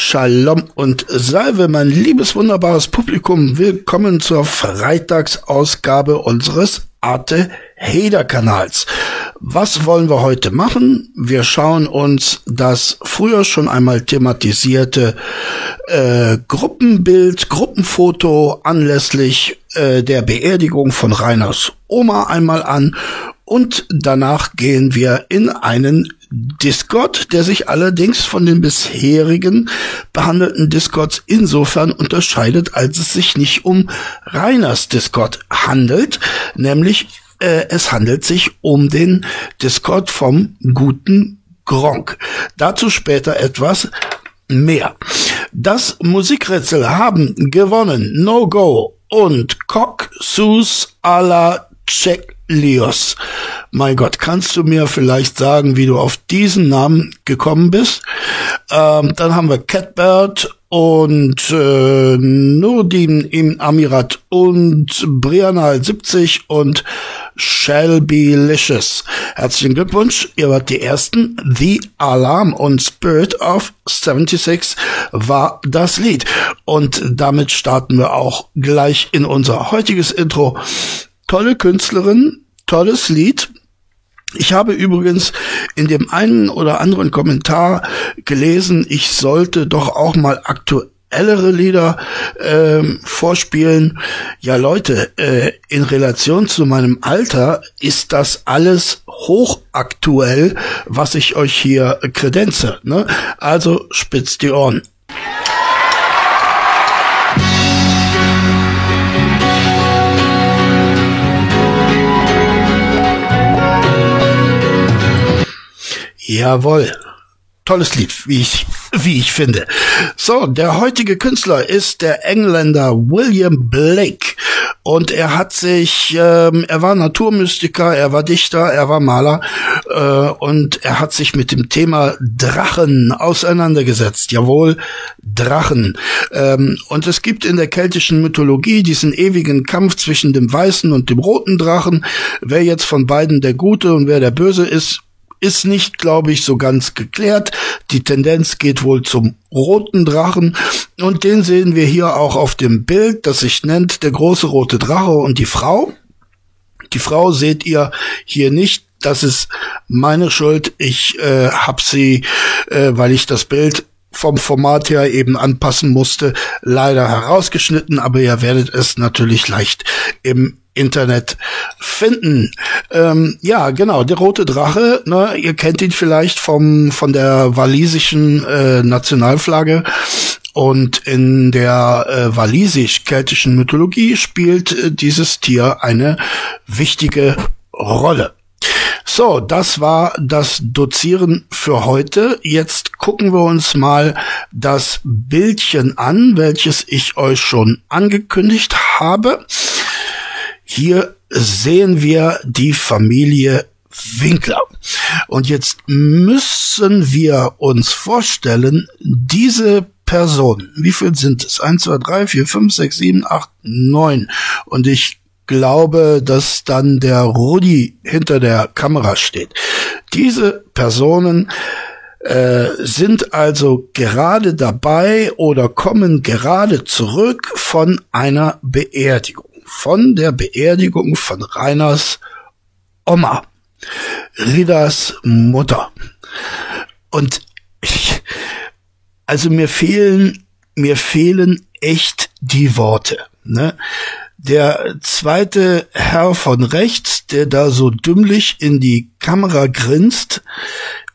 Shalom und Salve, mein liebes wunderbares Publikum. Willkommen zur Freitagsausgabe unseres Arte Hader Kanals. Was wollen wir heute machen? Wir schauen uns das früher schon einmal thematisierte äh, Gruppenbild, Gruppenfoto anlässlich äh, der Beerdigung von Reiners Oma einmal an und danach gehen wir in einen Discord, der sich allerdings von den bisherigen behandelten Discords insofern unterscheidet, als es sich nicht um Reiners Discord handelt, nämlich äh, es handelt sich um den Discord vom guten Gronk. Dazu später etwas mehr. Das Musikrätsel haben gewonnen No Go und Cock Sus a la Check Leos. Mein Gott, kannst du mir vielleicht sagen, wie du auf diesen Namen gekommen bist? Ähm, dann haben wir Catbird und äh, Nurdin im Amirat und Brianna 70 und Shelby Licious. Herzlichen Glückwunsch, ihr wart die Ersten. The Alarm und Spirit of 76 war das Lied. Und damit starten wir auch gleich in unser heutiges Intro tolle Künstlerin, tolles Lied. Ich habe übrigens in dem einen oder anderen Kommentar gelesen, ich sollte doch auch mal aktuellere Lieder ähm, vorspielen. Ja, Leute, äh, in Relation zu meinem Alter ist das alles hochaktuell, was ich euch hier kredenze. Ne? Also spitzt die Ohren. Jawohl. Tolles Lied, wie ich, wie ich finde. So, der heutige Künstler ist der Engländer William Blake. Und er hat sich, ähm, er war Naturmystiker, er war Dichter, er war Maler äh, und er hat sich mit dem Thema Drachen auseinandergesetzt. Jawohl, Drachen. Ähm, und es gibt in der keltischen Mythologie diesen ewigen Kampf zwischen dem weißen und dem roten Drachen. Wer jetzt von beiden der Gute und wer der Böse ist, ist nicht, glaube ich, so ganz geklärt. Die Tendenz geht wohl zum roten Drachen und den sehen wir hier auch auf dem Bild, das sich nennt der große rote Drache und die Frau. Die Frau seht ihr hier nicht. Das ist meine Schuld. Ich äh, habe sie, äh, weil ich das Bild vom Format her eben anpassen musste, leider herausgeschnitten, aber ihr werdet es natürlich leicht im Internet finden. Ähm, ja, genau, der rote Drache, ne, ihr kennt ihn vielleicht vom von der walisischen äh, Nationalflagge. Und in der äh, walisisch-keltischen Mythologie spielt äh, dieses Tier eine wichtige Rolle. So, das war das Dozieren für heute. Jetzt gucken wir uns mal das Bildchen an, welches ich euch schon angekündigt habe. Hier sehen wir die Familie Winkler. Und jetzt müssen wir uns vorstellen, diese Personen, wie viel sind es? Eins, zwei, drei, vier, fünf, sechs, sieben, acht, neun. Und ich glaube, dass dann der Rudi hinter der Kamera steht. Diese Personen äh, sind also gerade dabei oder kommen gerade zurück von einer Beerdigung von der Beerdigung von Reiners Oma, Ridas Mutter. Und ich, also mir fehlen, mir fehlen echt die Worte. Ne? Der zweite Herr von rechts, der da so dümmlich in die Kamera grinst,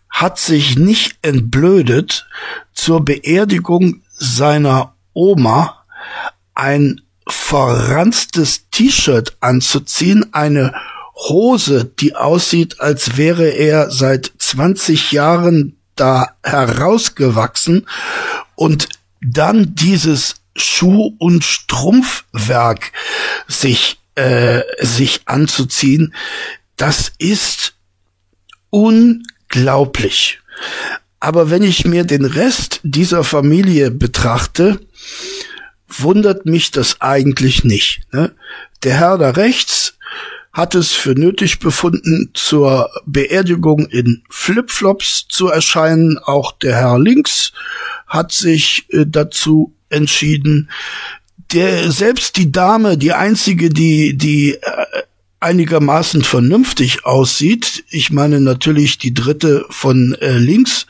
hat sich nicht entblödet, zur Beerdigung seiner Oma ein verranztes T-Shirt anzuziehen, eine Hose, die aussieht, als wäre er seit 20 Jahren da herausgewachsen und dann dieses Schuh- und Strumpfwerk sich, äh, sich anzuziehen, das ist unglaublich. Aber wenn ich mir den Rest dieser Familie betrachte, wundert mich das eigentlich nicht. Ne? Der Herr da rechts hat es für nötig befunden, zur Beerdigung in Flipflops zu erscheinen. Auch der Herr links hat sich äh, dazu entschieden. Der, selbst die Dame, die einzige, die, die äh, einigermaßen vernünftig aussieht, ich meine natürlich die dritte von äh, links,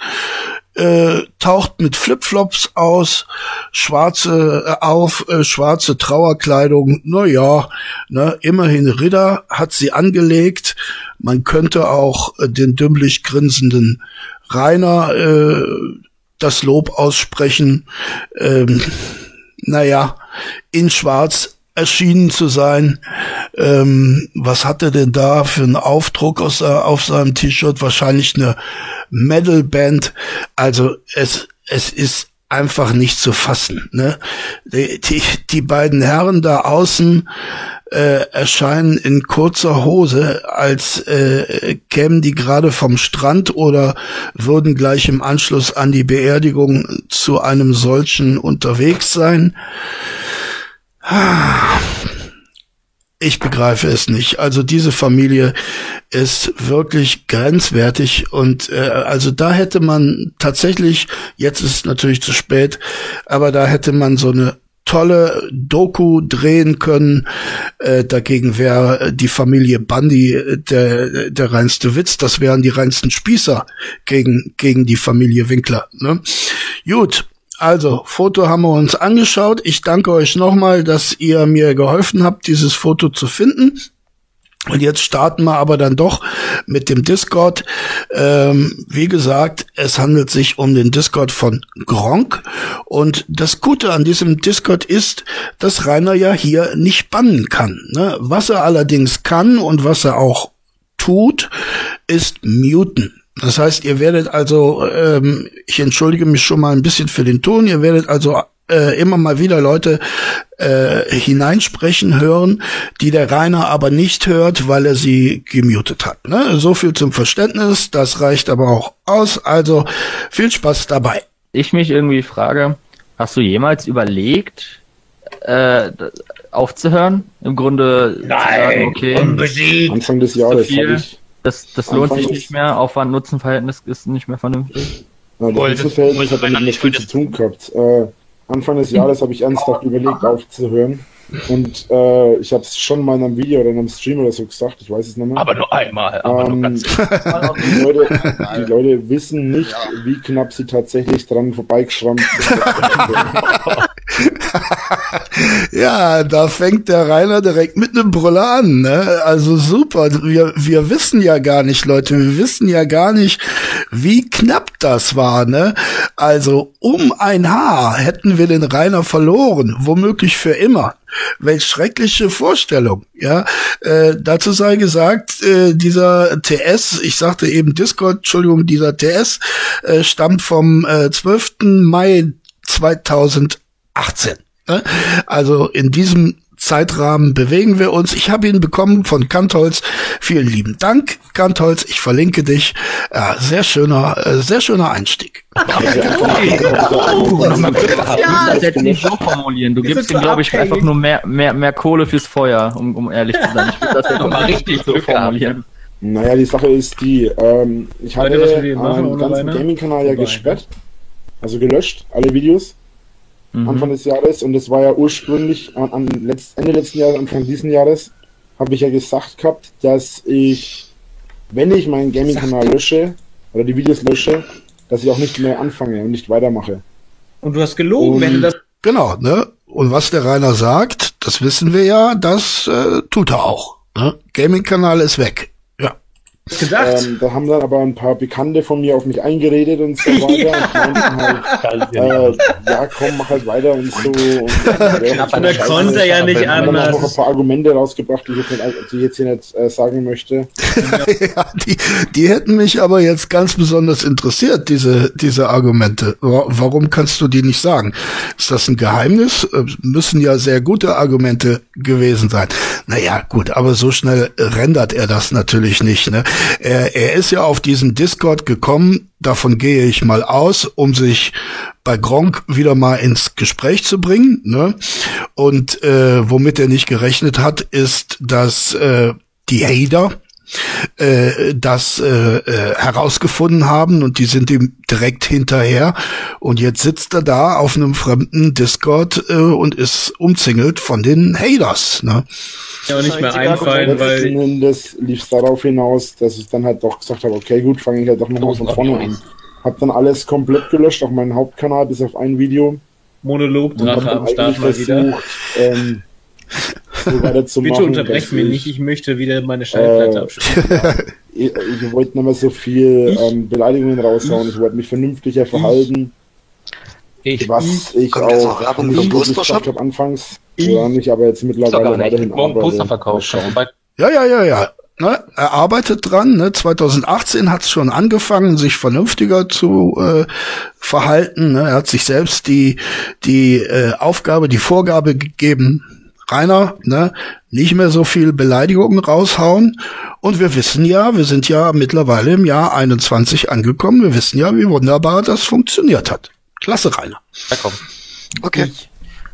äh, taucht mit Flipflops aus, schwarze äh, auf, äh, schwarze Trauerkleidung. Na ja, ne, immerhin Ritter hat sie angelegt. Man könnte auch äh, den dümmlich grinsenden Rainer äh, das Lob aussprechen. Ähm, naja, in Schwarz erschienen zu sein. Ähm, was hat er denn da für einen Aufdruck aus, auf seinem T-Shirt? Wahrscheinlich eine Metal-Band. Also es, es ist einfach nicht zu fassen. Ne? Die, die, die beiden Herren da außen äh, erscheinen in kurzer Hose, als äh, kämen die gerade vom Strand oder würden gleich im Anschluss an die Beerdigung zu einem solchen unterwegs sein. Ich begreife es nicht. Also diese Familie ist wirklich grenzwertig und äh, also da hätte man tatsächlich, jetzt ist es natürlich zu spät, aber da hätte man so eine tolle Doku drehen können. Äh, dagegen wäre die Familie Bundy äh, der, der reinste Witz. Das wären die reinsten Spießer gegen, gegen die Familie Winkler. Ne? Gut, also, Foto haben wir uns angeschaut. Ich danke euch nochmal, dass ihr mir geholfen habt, dieses Foto zu finden. Und jetzt starten wir aber dann doch mit dem Discord. Ähm, wie gesagt, es handelt sich um den Discord von Gronk. Und das Gute an diesem Discord ist, dass Rainer ja hier nicht bannen kann. Ne? Was er allerdings kann und was er auch tut, ist muten. Das heißt, ihr werdet also, ähm, ich entschuldige mich schon mal ein bisschen für den Ton, ihr werdet also äh, immer mal wieder Leute äh, hineinsprechen hören, die der Rainer aber nicht hört, weil er sie gemutet hat. Ne? So viel zum Verständnis, das reicht aber auch aus. Also viel Spaß dabei. Ich mich irgendwie frage, hast du jemals überlegt, äh, aufzuhören? Im Grunde Nein, sagen, okay, Anfang des Jahres habe ich das, das lohnt sich nicht mehr. Aufwand-Nutzen-Verhältnis ist nicht mehr vernünftig. Ja, das Nutzen-Verhältnis hat damit nicht viel zu tun gehabt. Äh, Anfang des Jahres habe ich ernsthaft überlegt, aufzuhören. Und äh, ich habe es schon mal in einem Video oder in einem Stream oder so gesagt, ich weiß es nicht mehr. Aber nur einmal. Aber ähm, nur ganz die, Leute, die Leute wissen nicht, ja. wie knapp sie tatsächlich dran vorbeigeschrammt sind. ja, da fängt der Rainer direkt mit einem Brüller an. Ne? Also super. Wir, wir wissen ja gar nicht, Leute, wir wissen ja gar nicht, wie knapp das war. Ne? Also um ein Haar hätten wir den Rainer verloren, womöglich für immer. Welch schreckliche Vorstellung, ja. Äh, dazu sei gesagt, äh, dieser TS, ich sagte eben Discord, Entschuldigung, dieser TS äh, stammt vom äh, 12. Mai 2000 18. Also in diesem Zeitrahmen bewegen wir uns. Ich habe ihn bekommen von Kantholz. Vielen lieben Dank, Kantholz. Ich verlinke dich. Ja, sehr schöner, äh, sehr schöner Einstieg. Ja, das nicht so formulieren. Du gibst ihm, glaube ich, einfach nur mehr, mehr, mehr Kohle fürs Feuer, um, um ehrlich zu sein. Ich würde das jetzt nochmal richtig so formulieren. Naja, die Sache ist die, ähm, ich habe den ganzen Gaming-Kanal ja gesperrt, also gelöscht, alle Videos mhm. Anfang des Jahres. Und das war ja ursprünglich an, an letzt, Ende letzten Jahres, Anfang diesen Jahres, habe ich ja gesagt gehabt, dass ich, wenn ich meinen Gaming-Kanal lösche oder die Videos lösche, dass ich auch nicht mehr anfange und nicht weitermache. Und du hast gelogen, und wenn du das. Genau, ne? Und was der Rainer sagt, das wissen wir ja, das äh, tut er auch. Ne? Gaming-Kanal ist weg gedacht. Ähm, da haben dann aber ein paar Bekannte von mir auf mich eingeredet und so weiter. ja. Und halt, äh, ja, komm, mach halt weiter und so. Und, ja, und da konnte ja nicht anders. Ich habe noch ein paar Argumente rausgebracht, die ich jetzt, nicht, die ich jetzt hier nicht äh, sagen möchte. ja, die, die hätten mich aber jetzt ganz besonders interessiert, diese, diese Argumente. Warum kannst du die nicht sagen? Ist das ein Geheimnis? Äh, müssen ja sehr gute Argumente gewesen sein. Naja, gut, aber so schnell rendert er das natürlich nicht, ne? Er, er ist ja auf diesen Discord gekommen, davon gehe ich mal aus, um sich bei Gronk wieder mal ins Gespräch zu bringen. Ne? Und äh, womit er nicht gerechnet hat, ist, dass äh, die Hader äh, das äh, äh, herausgefunden haben und die sind ihm direkt hinterher und jetzt sitzt er da auf einem fremden Discord äh, und ist umzingelt von den Haters. Ne? Ja, nicht mehr einfallen, weil das lief darauf hinaus, dass ich dann halt doch gesagt habe, okay, gut, fange ich halt doch nochmal von vorne an. Hab dann alles komplett gelöscht, auch meinen Hauptkanal bis auf ein Video. Monolog, Drache am Start mal wieder. Ähm, so Bitte unterbrecht mich nicht, ich möchte wieder meine Schallplatte äh. Ja, ich, ich wollte nicht mehr so viel ähm, Beleidigungen raushauen, ich wollte mich vernünftiger verhalten. Ich, was ich, auch, auch Werbung für Postershop habe anfangs, oder nicht, aber jetzt mittlerweile weiterhin Posterverkauf. Ja, ja, ja, ja. Ne, er arbeitet dran. Ne? 2018 hat es schon angefangen, sich vernünftiger zu äh, verhalten. Ne? Er hat sich selbst die die äh, Aufgabe, die Vorgabe gegeben, Rainer, ne, nicht mehr so viel Beleidigungen raushauen. Und wir wissen ja, wir sind ja mittlerweile im Jahr 21 angekommen. Wir wissen ja, wie wunderbar das funktioniert hat. Klasse, Rainer. Ja, komm. Okay. Ich,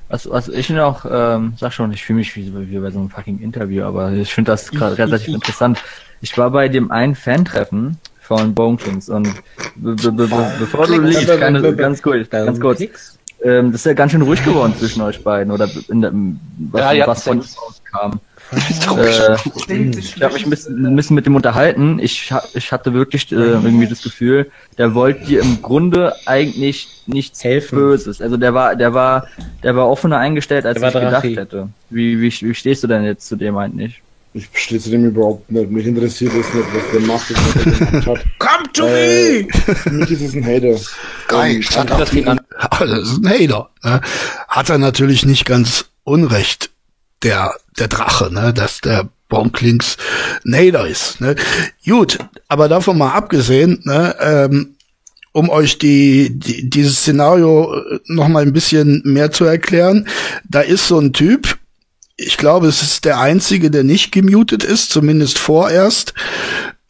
was, was ich noch, ähm, sag schon, ich fühle mich wie, wie bei so einem fucking Interview, aber ich finde das gerade relativ interessant. Ich war bei dem einen Fan-Treffen von Bone Kings und be be be bevor du liest, ganz kurz, ganz kurz ähm, das ist ja ganz schön ruhig geworden zwischen euch beiden, oder in der, was, ja, ja, was von rauskam. Äh, ich habe mich ein bisschen, ein bisschen, mit dem unterhalten. Ich, ich hatte wirklich äh, irgendwie das Gefühl, der wollte dir im Grunde eigentlich nichts helfen. Böses. Also der war, der war, der war offener eingestellt, als ich gedacht hätte. Wie, wie, wie stehst du denn jetzt zu dem eigentlich? Ich stehe zu dem überhaupt nicht. Mich interessiert es nicht, was der macht, was der gemacht hat. Come to äh, me! Für mich ist es ein Hater. Geil, stand das an. Das ist ein Hater. Ne? Hat er natürlich nicht ganz unrecht, der, der Drache, ne? dass der Bonklings ein Hater ist. Ne? Gut, aber davon mal abgesehen, ne? ähm, um euch die, die dieses Szenario noch mal ein bisschen mehr zu erklären, da ist so ein Typ, ich glaube, es ist der einzige, der nicht gemutet ist, zumindest vorerst.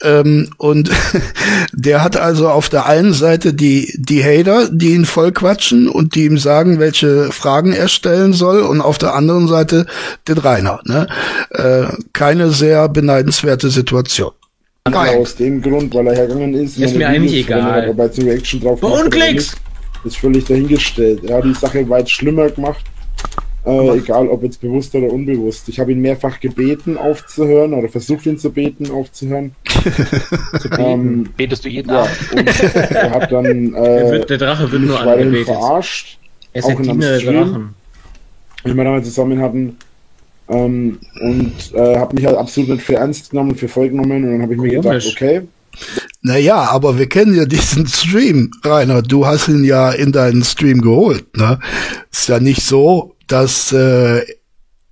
Ähm, und der hat also auf der einen Seite die, die Hater, die ihn voll quatschen und die ihm sagen, welche Fragen er stellen soll, und auf der anderen Seite den Rainer. Ne? Äh, keine sehr beneidenswerte Situation. Geil. Aus dem Grund, weil er hergegangen ist. Ist mir eigentlich egal. Bei Reaction drauf Unklicks! Ist völlig dahingestellt. Er hat die Sache weit schlimmer gemacht. Äh, egal ob jetzt bewusst oder unbewusst. Ich habe ihn mehrfach gebeten aufzuhören oder versucht ihn zu beten aufzuhören. zu beten. Ähm, Betest du jeden ja, Abend? er hat dann äh, der, wird, der Drache wird nur angebetet. verarscht. Er ist auch in einem Drachen. Wie wir damals zusammen hatten. Ähm, und äh, habe mich halt absolut nicht für ernst genommen, für voll genommen und dann habe ich mir gedacht, okay, naja, aber wir kennen ja diesen Stream, Rainer. Du hast ihn ja in deinen Stream geholt. Ne? Ist ja nicht so, dass äh,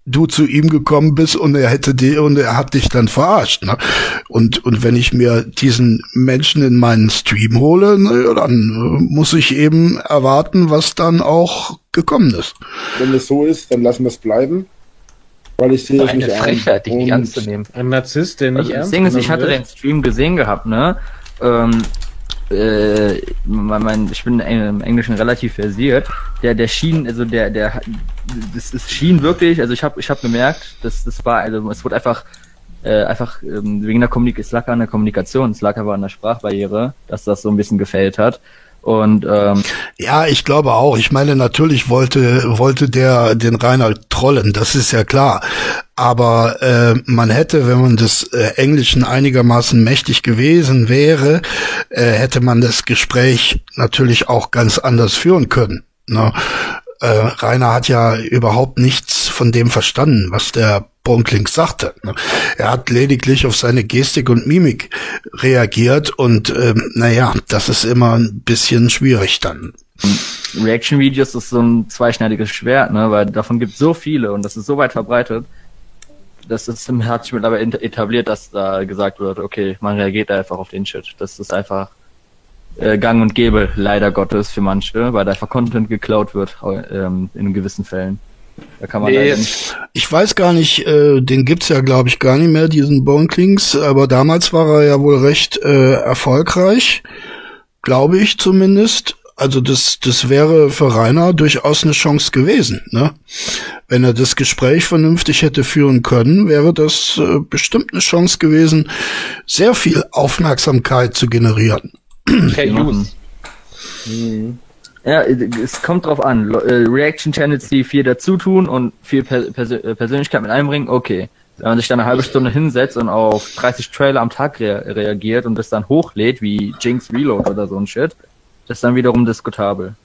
du zu ihm gekommen bist und er hätte die und er hat dich dann verarscht. Ne? Und und wenn ich mir diesen Menschen in meinen Stream hole, ne, dann äh, muss ich eben erwarten, was dann auch gekommen ist. Wenn es so ist, dann lassen wir es bleiben. Weil ich sehe nicht Frechheit, dich nicht ernst zu nehmen. Ein Narzisst, der nicht also, ernst Das Ding ist, ich hatte den Stream gesehen gehabt, ne? Ähm, äh, mein, mein, ich bin im Englischen relativ versiert. Der, der schien, also der, der, das, das schien wirklich, also ich habe, ich habe gemerkt, dass das war, also es wurde einfach, äh, einfach ähm, wegen der Kommunikation, es lag an der Kommunikation, es lag aber an der Sprachbarriere, dass das so ein bisschen gefällt hat. Und ähm, ja, ich glaube auch. Ich meine, natürlich wollte wollte der den Reinhard trollen, das ist ja klar. Aber äh, man hätte, wenn man des äh, Englischen einigermaßen mächtig gewesen wäre, äh, hätte man das Gespräch natürlich auch ganz anders führen können. Ne? Äh, Rainer hat ja überhaupt nichts von dem verstanden, was der Bonkling sagte. Ne? Er hat lediglich auf seine Gestik und Mimik reagiert und ähm, naja, das ist immer ein bisschen schwierig dann. Reaction-Videos ist so ein zweischneidiges Schwert, ne? weil davon gibt es so viele und das ist so weit verbreitet. Das ist, hat sich mittlerweile etabliert, dass da gesagt wird, okay, man reagiert einfach auf den Shit. Das ist einfach äh, gang und gäbe, leider Gottes, für manche, weil da einfach Content geklaut wird ähm, in gewissen Fällen. Da kann man nee. nicht. Ich weiß gar nicht, äh, den gibt's ja glaube ich gar nicht mehr, diesen Bonklings, aber damals war er ja wohl recht äh, erfolgreich, glaube ich zumindest. also das, das wäre für Rainer durchaus eine Chance gewesen. Ne? Wenn er das Gespräch vernünftig hätte führen können, wäre das äh, bestimmt eine Chance gewesen, sehr viel Aufmerksamkeit zu generieren. Okay, mhm. Ja, es kommt drauf an. Äh, Reaction Channels, die viel dazu tun und viel Pers äh, Persönlichkeit mit einbringen, okay. Wenn man sich dann eine halbe Stunde hinsetzt und auf 30 Trailer am Tag rea reagiert und das dann hochlädt, wie Jinx Reload oder so ein Shit, das ist dann wiederum diskutabel.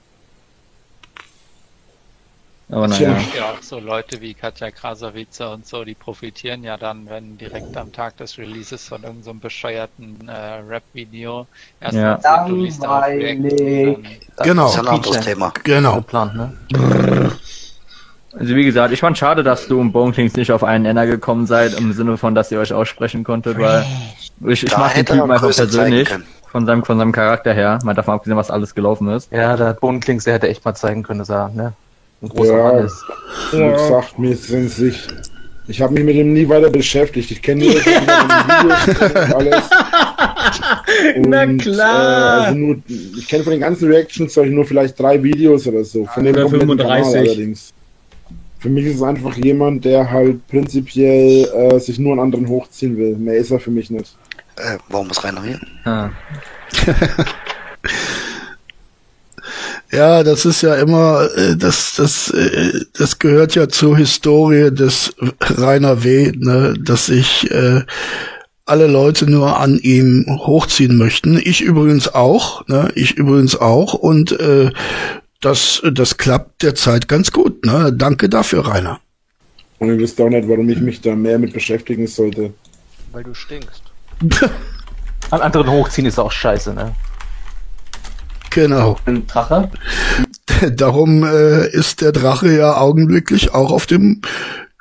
Aber naja. Ja, auch so Leute wie Katja Krasavice und so, die profitieren ja dann, wenn direkt am Tag des Releases von irgendeinem so bescheuerten äh, Rap-Video erst ja. Sieht, du liest React, Genau. Das ist ein anderes Thema. Genau. Geplant, ne? Also wie gesagt, ich fand schade, dass du und Bonekings nicht auf einen Nenner gekommen seid, im Sinne von, dass ihr euch aussprechen konntet, weil ich, ich mag den Typen einfach persönlich. Von seinem, von seinem Charakter her, mal davon abgesehen, was alles gelaufen ist. Ja, der Bonenklings, der hätte echt mal zeigen können, dass er ne, ein großer ja, Mann ist. Ja. sagt mir sind sich. Ich habe mich mit ihm nie weiter beschäftigt. Ich kenne nur das alles. Und, Na klar. Äh, also nur, ich kenne von den ganzen Reactions nur vielleicht drei Videos oder so. Von oder 35. allerdings. Für mich ist es einfach jemand, der halt prinzipiell äh, sich nur an anderen hochziehen will. Mehr ist er für mich nicht. Äh, warum muss Rainer hier? Ah. ja, das ist ja immer, äh, das, das, äh, das gehört ja zur Historie des Rainer W., ne, dass ich äh, alle Leute nur an ihm hochziehen möchten. Ich übrigens auch, ne? Ich übrigens auch. Und äh, das, das klappt derzeit ganz gut. Ne? Danke dafür, Rainer. Und ihr wisst auch nicht, warum ich mich da mehr mit beschäftigen sollte. Weil du stinkst. An anderen hochziehen ist auch scheiße, ne? Genau. Ein Drache? Darum äh, ist der Drache ja augenblicklich auch auf dem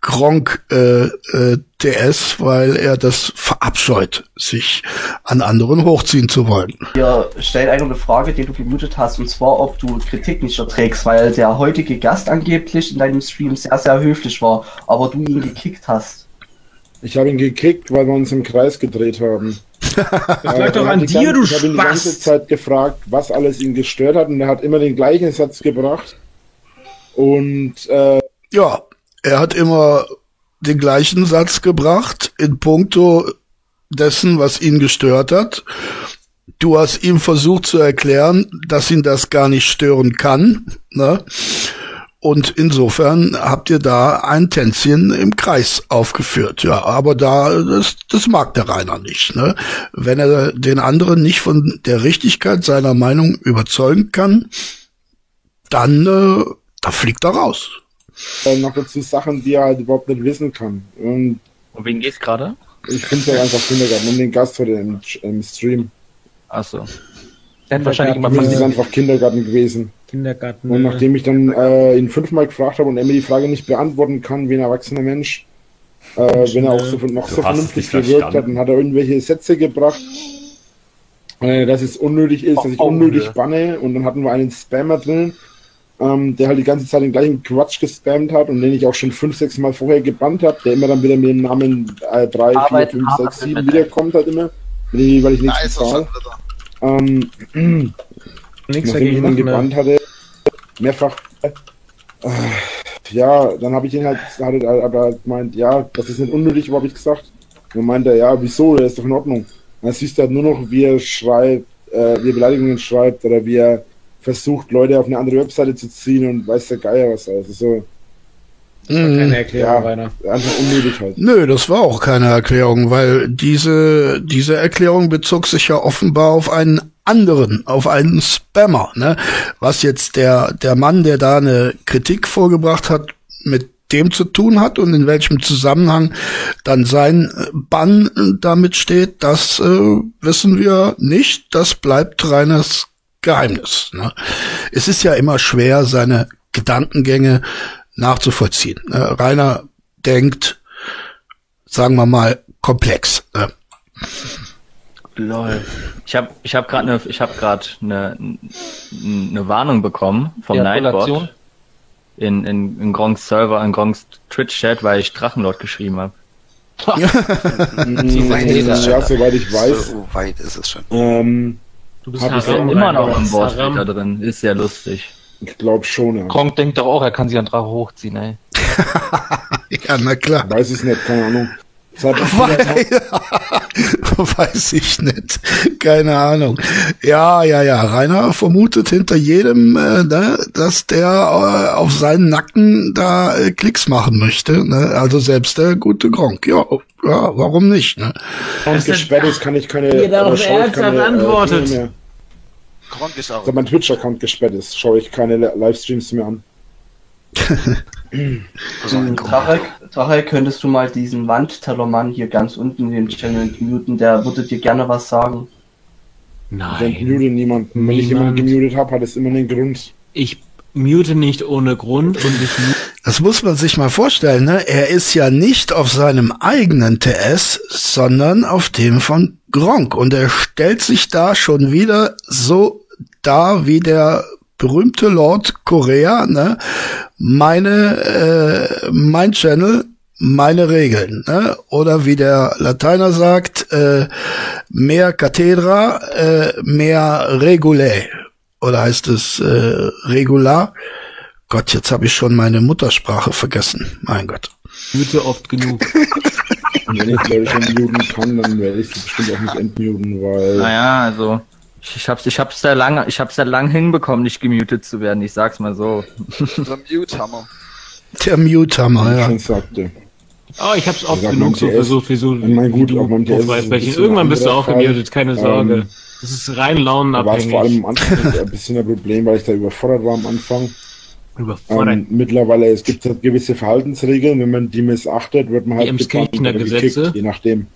Gronk äh, äh, DS, weil er das verabscheut, sich an anderen hochziehen zu wollen. Ja, stell eine Frage, die du gemutet hast, und zwar, ob du Kritik nicht erträgst, weil der heutige Gast angeblich in deinem Stream sehr, sehr höflich war, aber du ihn gekickt hast. Ich habe ihn gekickt, weil wir uns im Kreis gedreht haben. Das lag doch an dir, du Spaß! Ich habe ihn die ganze Zeit gefragt, was alles ihn gestört hat, und er hat immer den gleichen Satz gebracht. Und äh, ja, er hat immer den gleichen Satz gebracht in puncto dessen, was ihn gestört hat. Du hast ihm versucht zu erklären, dass ihn das gar nicht stören kann. Ne? Und insofern habt ihr da ein Tänzchen im Kreis aufgeführt. Ja, aber da, das, das mag der Rainer nicht. Ne? Wenn er den anderen nicht von der Richtigkeit seiner Meinung überzeugen kann, dann äh, da fliegt er raus äh, noch dazu Sachen, die er halt überhaupt nicht wissen kann. Und um wen geht's gerade? Ich finde ja einfach Kindergarten, um den Gast heute im, im Stream. Achso. Wahrscheinlich immer von ist einfach Kindergarten gewesen. Kindergarten. Und nachdem ich dann äh, ihn fünfmal gefragt habe und er mir die Frage nicht beantworten kann, wie ein erwachsener Mensch, äh, wenn er auch so, noch so vernünftig gewirkt hat, dann hat er irgendwelche Sätze gebracht, äh, dass es unnötig ist, dass ich unnötig banne und dann hatten wir einen Spammer drin, ähm, der halt die ganze Zeit den gleichen Quatsch gespammt hat und den ich auch schon fünf, sechs Mal vorher gebannt habe, der immer dann wieder mit dem Namen äh, 3, Arbeit, 4, 5, 6, 7 wiederkommt halt immer, weil ich nichts bezahle. Ähm, nichts nachdem ich ihn dann gebannt hatte, mehrfach, äh, ja, dann habe ich ihn halt, hat er aber gemeint, ja, das ist nicht unnötig, habe ich gesagt. Und dann meinte er, ja, wieso, der ist doch in Ordnung. dann siehst du halt nur noch, wie er schreibt, äh, wie er Beleidigungen schreibt oder wie er versucht, Leute auf eine andere Webseite zu ziehen und weiß der Geier was. Also so. Das war keine Erklärung, ja, Rainer. Einfach unnötig halt. Nö, das war auch keine Erklärung, weil diese, diese Erklärung bezog sich ja offenbar auf einen anderen, auf einen Spammer, ne? Was jetzt der, der Mann, der da eine Kritik vorgebracht hat, mit dem zu tun hat und in welchem Zusammenhang dann sein Bann damit steht, das äh, wissen wir nicht. Das bleibt reines Geheimnis. Ne? Es ist ja immer schwer, seine Gedankengänge nachzuvollziehen. Ne? Rainer denkt, sagen wir mal, komplex. Ne? Lol. Ich habe ich hab gerade eine ich habe gerade eine eine Warnung bekommen vom ja, Nightbot in in in Gronks Server in Gronks Twitch Chat, weil ich Drachenlord geschrieben habe. ja, soweit ich weiß. So weit ist es schon. Ähm, Du bist ja immer noch im Wortsplitter drin. Ist ja lustig. Ich glaube schon, ja. Kronk denkt doch auch, er kann sich an Drache hochziehen, ey. ja, na klar. Weiß ich nicht, keine Ahnung. Weiß ich nicht. Keine Ahnung. Ja, ja, ja. Rainer vermutet hinter jedem, äh, ne, dass der äh, auf seinen Nacken da äh, Klicks machen möchte. Ne? Also selbst der gute Gronk. Ja, ja warum nicht? Ne? Und gesperrt ist, kann ich keine. Ihr darauf ernsthaft äh, antwortet. Gronk ist auch. Also mein Twitch-Account gesperrt ist, schaue ich keine Livestreams mehr an. also Tarek, Tarek, könntest du mal diesen Wandtellermann hier ganz unten in dem Channel muten, der würde dir gerne was sagen. Nein. Ich mute niemanden. Wenn ich jemanden gemutet habe, hat es immer einen Grund. Ich mute nicht ohne Grund und ich Das muss man sich mal vorstellen, ne? Er ist ja nicht auf seinem eigenen TS, sondern auf dem von Gronk. Und er stellt sich da schon wieder so dar wie der berühmte Lord Korea, ne? Meine, äh, mein Channel, meine Regeln, ne? Oder wie der Lateiner sagt, äh, mehr Cathedra, äh, mehr Regulae. Oder heißt es äh, regular? Gott, jetzt habe ich schon meine Muttersprache vergessen. Mein Gott. Müde oft genug. Und wenn ich Leute schon muten kann, dann werde ich sie bestimmt auch nicht entmuten, weil. Naja, also. Ich hab's, ich hab's da lang, ich hab's da lang hinbekommen, nicht gemutet zu werden. Ich sag's mal so. Der Mute-Hammer. Der Mute-Hammer, ja. Schon sagte. Oh, ich hab's oft genug so versucht, wie so. Mein gut, auch beim TS Irgendwann bist du auch gemutet, keine Sorge. Ähm, das ist rein launenabhängig. War es vor allem am Anfang ein bisschen ein Problem, weil ich da überfordert war am Anfang. Überfordert? Ähm, mittlerweile, es gibt halt gewisse Verhaltensregeln, wenn man die missachtet, wird man halt oder gekickt, je nachdem.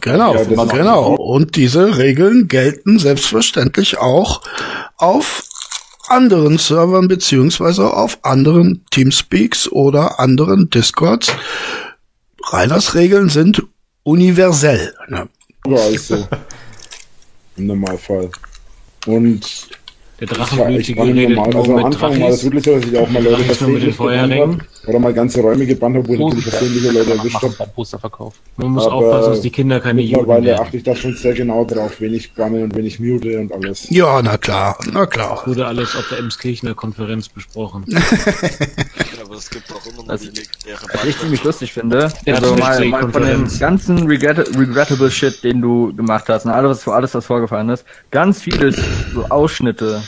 Genau, ja, genau. Und diese Regeln gelten selbstverständlich auch auf anderen Servern beziehungsweise auf anderen Teamspeaks oder anderen Discords. Reiners Regeln sind universell. Ne? Ja, also. Im Normalfall. Und der Drachenblütige redet. Also am Anfang war das wirklich so, dass ich auch mal Leute versehentlich gebannt habe. Oder mal ganze Räume gebannt habe, wo ich natürlich versehentliche Leute erwischt habe. Posterverkauf. Man muss Aber aufpassen, dass die Kinder keine Juden Mittlerweile achte ich da schon sehr genau drauf, wen ich banne und wen ich mute und alles. Ja, na klar, na klar. Das wurde alles auf der Emskirchener Konferenz besprochen. aber es gibt auch immer noch die legendäre Was ich ziemlich lustig finde, also mal, mal von dem ganzen regrettable Shit, den du gemacht hast, und alles, alles, was vorgefallen ist, ganz vieles so Ausschnitte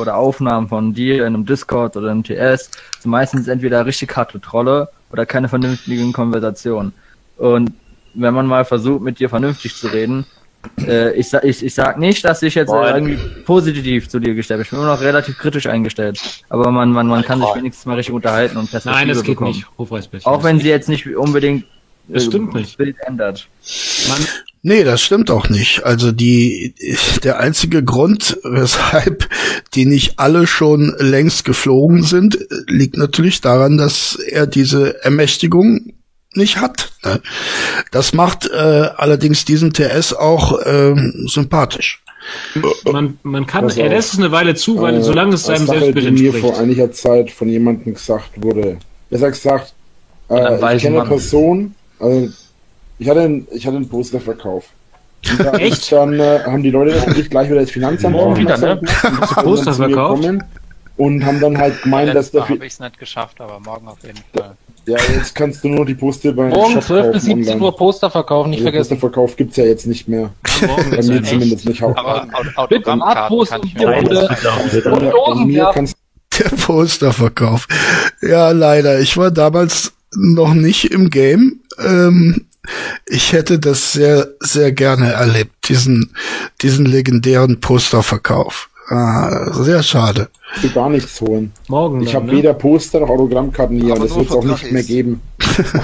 oder Aufnahmen von dir in einem Discord oder im TS sind meistens entweder richtig harte Trolle oder keine vernünftigen Konversationen. Und wenn man mal versucht, mit dir vernünftig zu reden, äh, ich, ich, ich sag nicht, dass ich jetzt äh, irgendwie positiv zu dir gestellt bin. Ich bin immer noch relativ kritisch eingestellt. Aber man, man, man kann sich wenigstens mal richtig unterhalten und Perspektive Nein, das geht bekommen. nicht. Auch wenn sie jetzt nicht unbedingt das stimmt nicht. Bild ändert. Man Nee, das stimmt auch nicht. Also die, der einzige Grund, weshalb die nicht alle schon längst geflogen sind, liegt natürlich daran, dass er diese Ermächtigung nicht hat. Ne? Das macht äh, allerdings diesen TS auch äh, sympathisch. Man, man kann, er lässt es eine Weile zu, weil äh, solange es seinem Selbstbild entspricht. mir vor einiger Zeit von jemandem gesagt wurde, er sagt, gesagt äh, ich kenne eine Person, also ich hatte, einen, ich hatte einen Posterverkauf. Dann, Echt? Dann äh, haben die Leute natürlich gleich wieder das Finanzamt Morgen wieder, ne? Poster verkauft? Und haben dann halt gemeint, dass dafür... habe ich es nicht geschafft, aber morgen auf jeden Fall. Ja, jetzt kannst du nur die Poster bei Morgen 12 bis 17 Uhr Poster verkaufen, nicht vergessen. Posterverkauf gibt's ja jetzt nicht mehr. Ja, bei mir zumindest nicht. Aber Autogrammkarten kann ich mir mir kannst Der Posterverkauf. Ja, leider. Ich war damals noch nicht im Game. Ähm, ich hätte das sehr, sehr gerne erlebt, diesen, diesen legendären Posterverkauf. Ah, sehr schade. Ich will gar nichts holen. Morgen. Ich habe ne? weder Poster noch Autogrammkarten hier. Das wird es auch nicht mehr geben.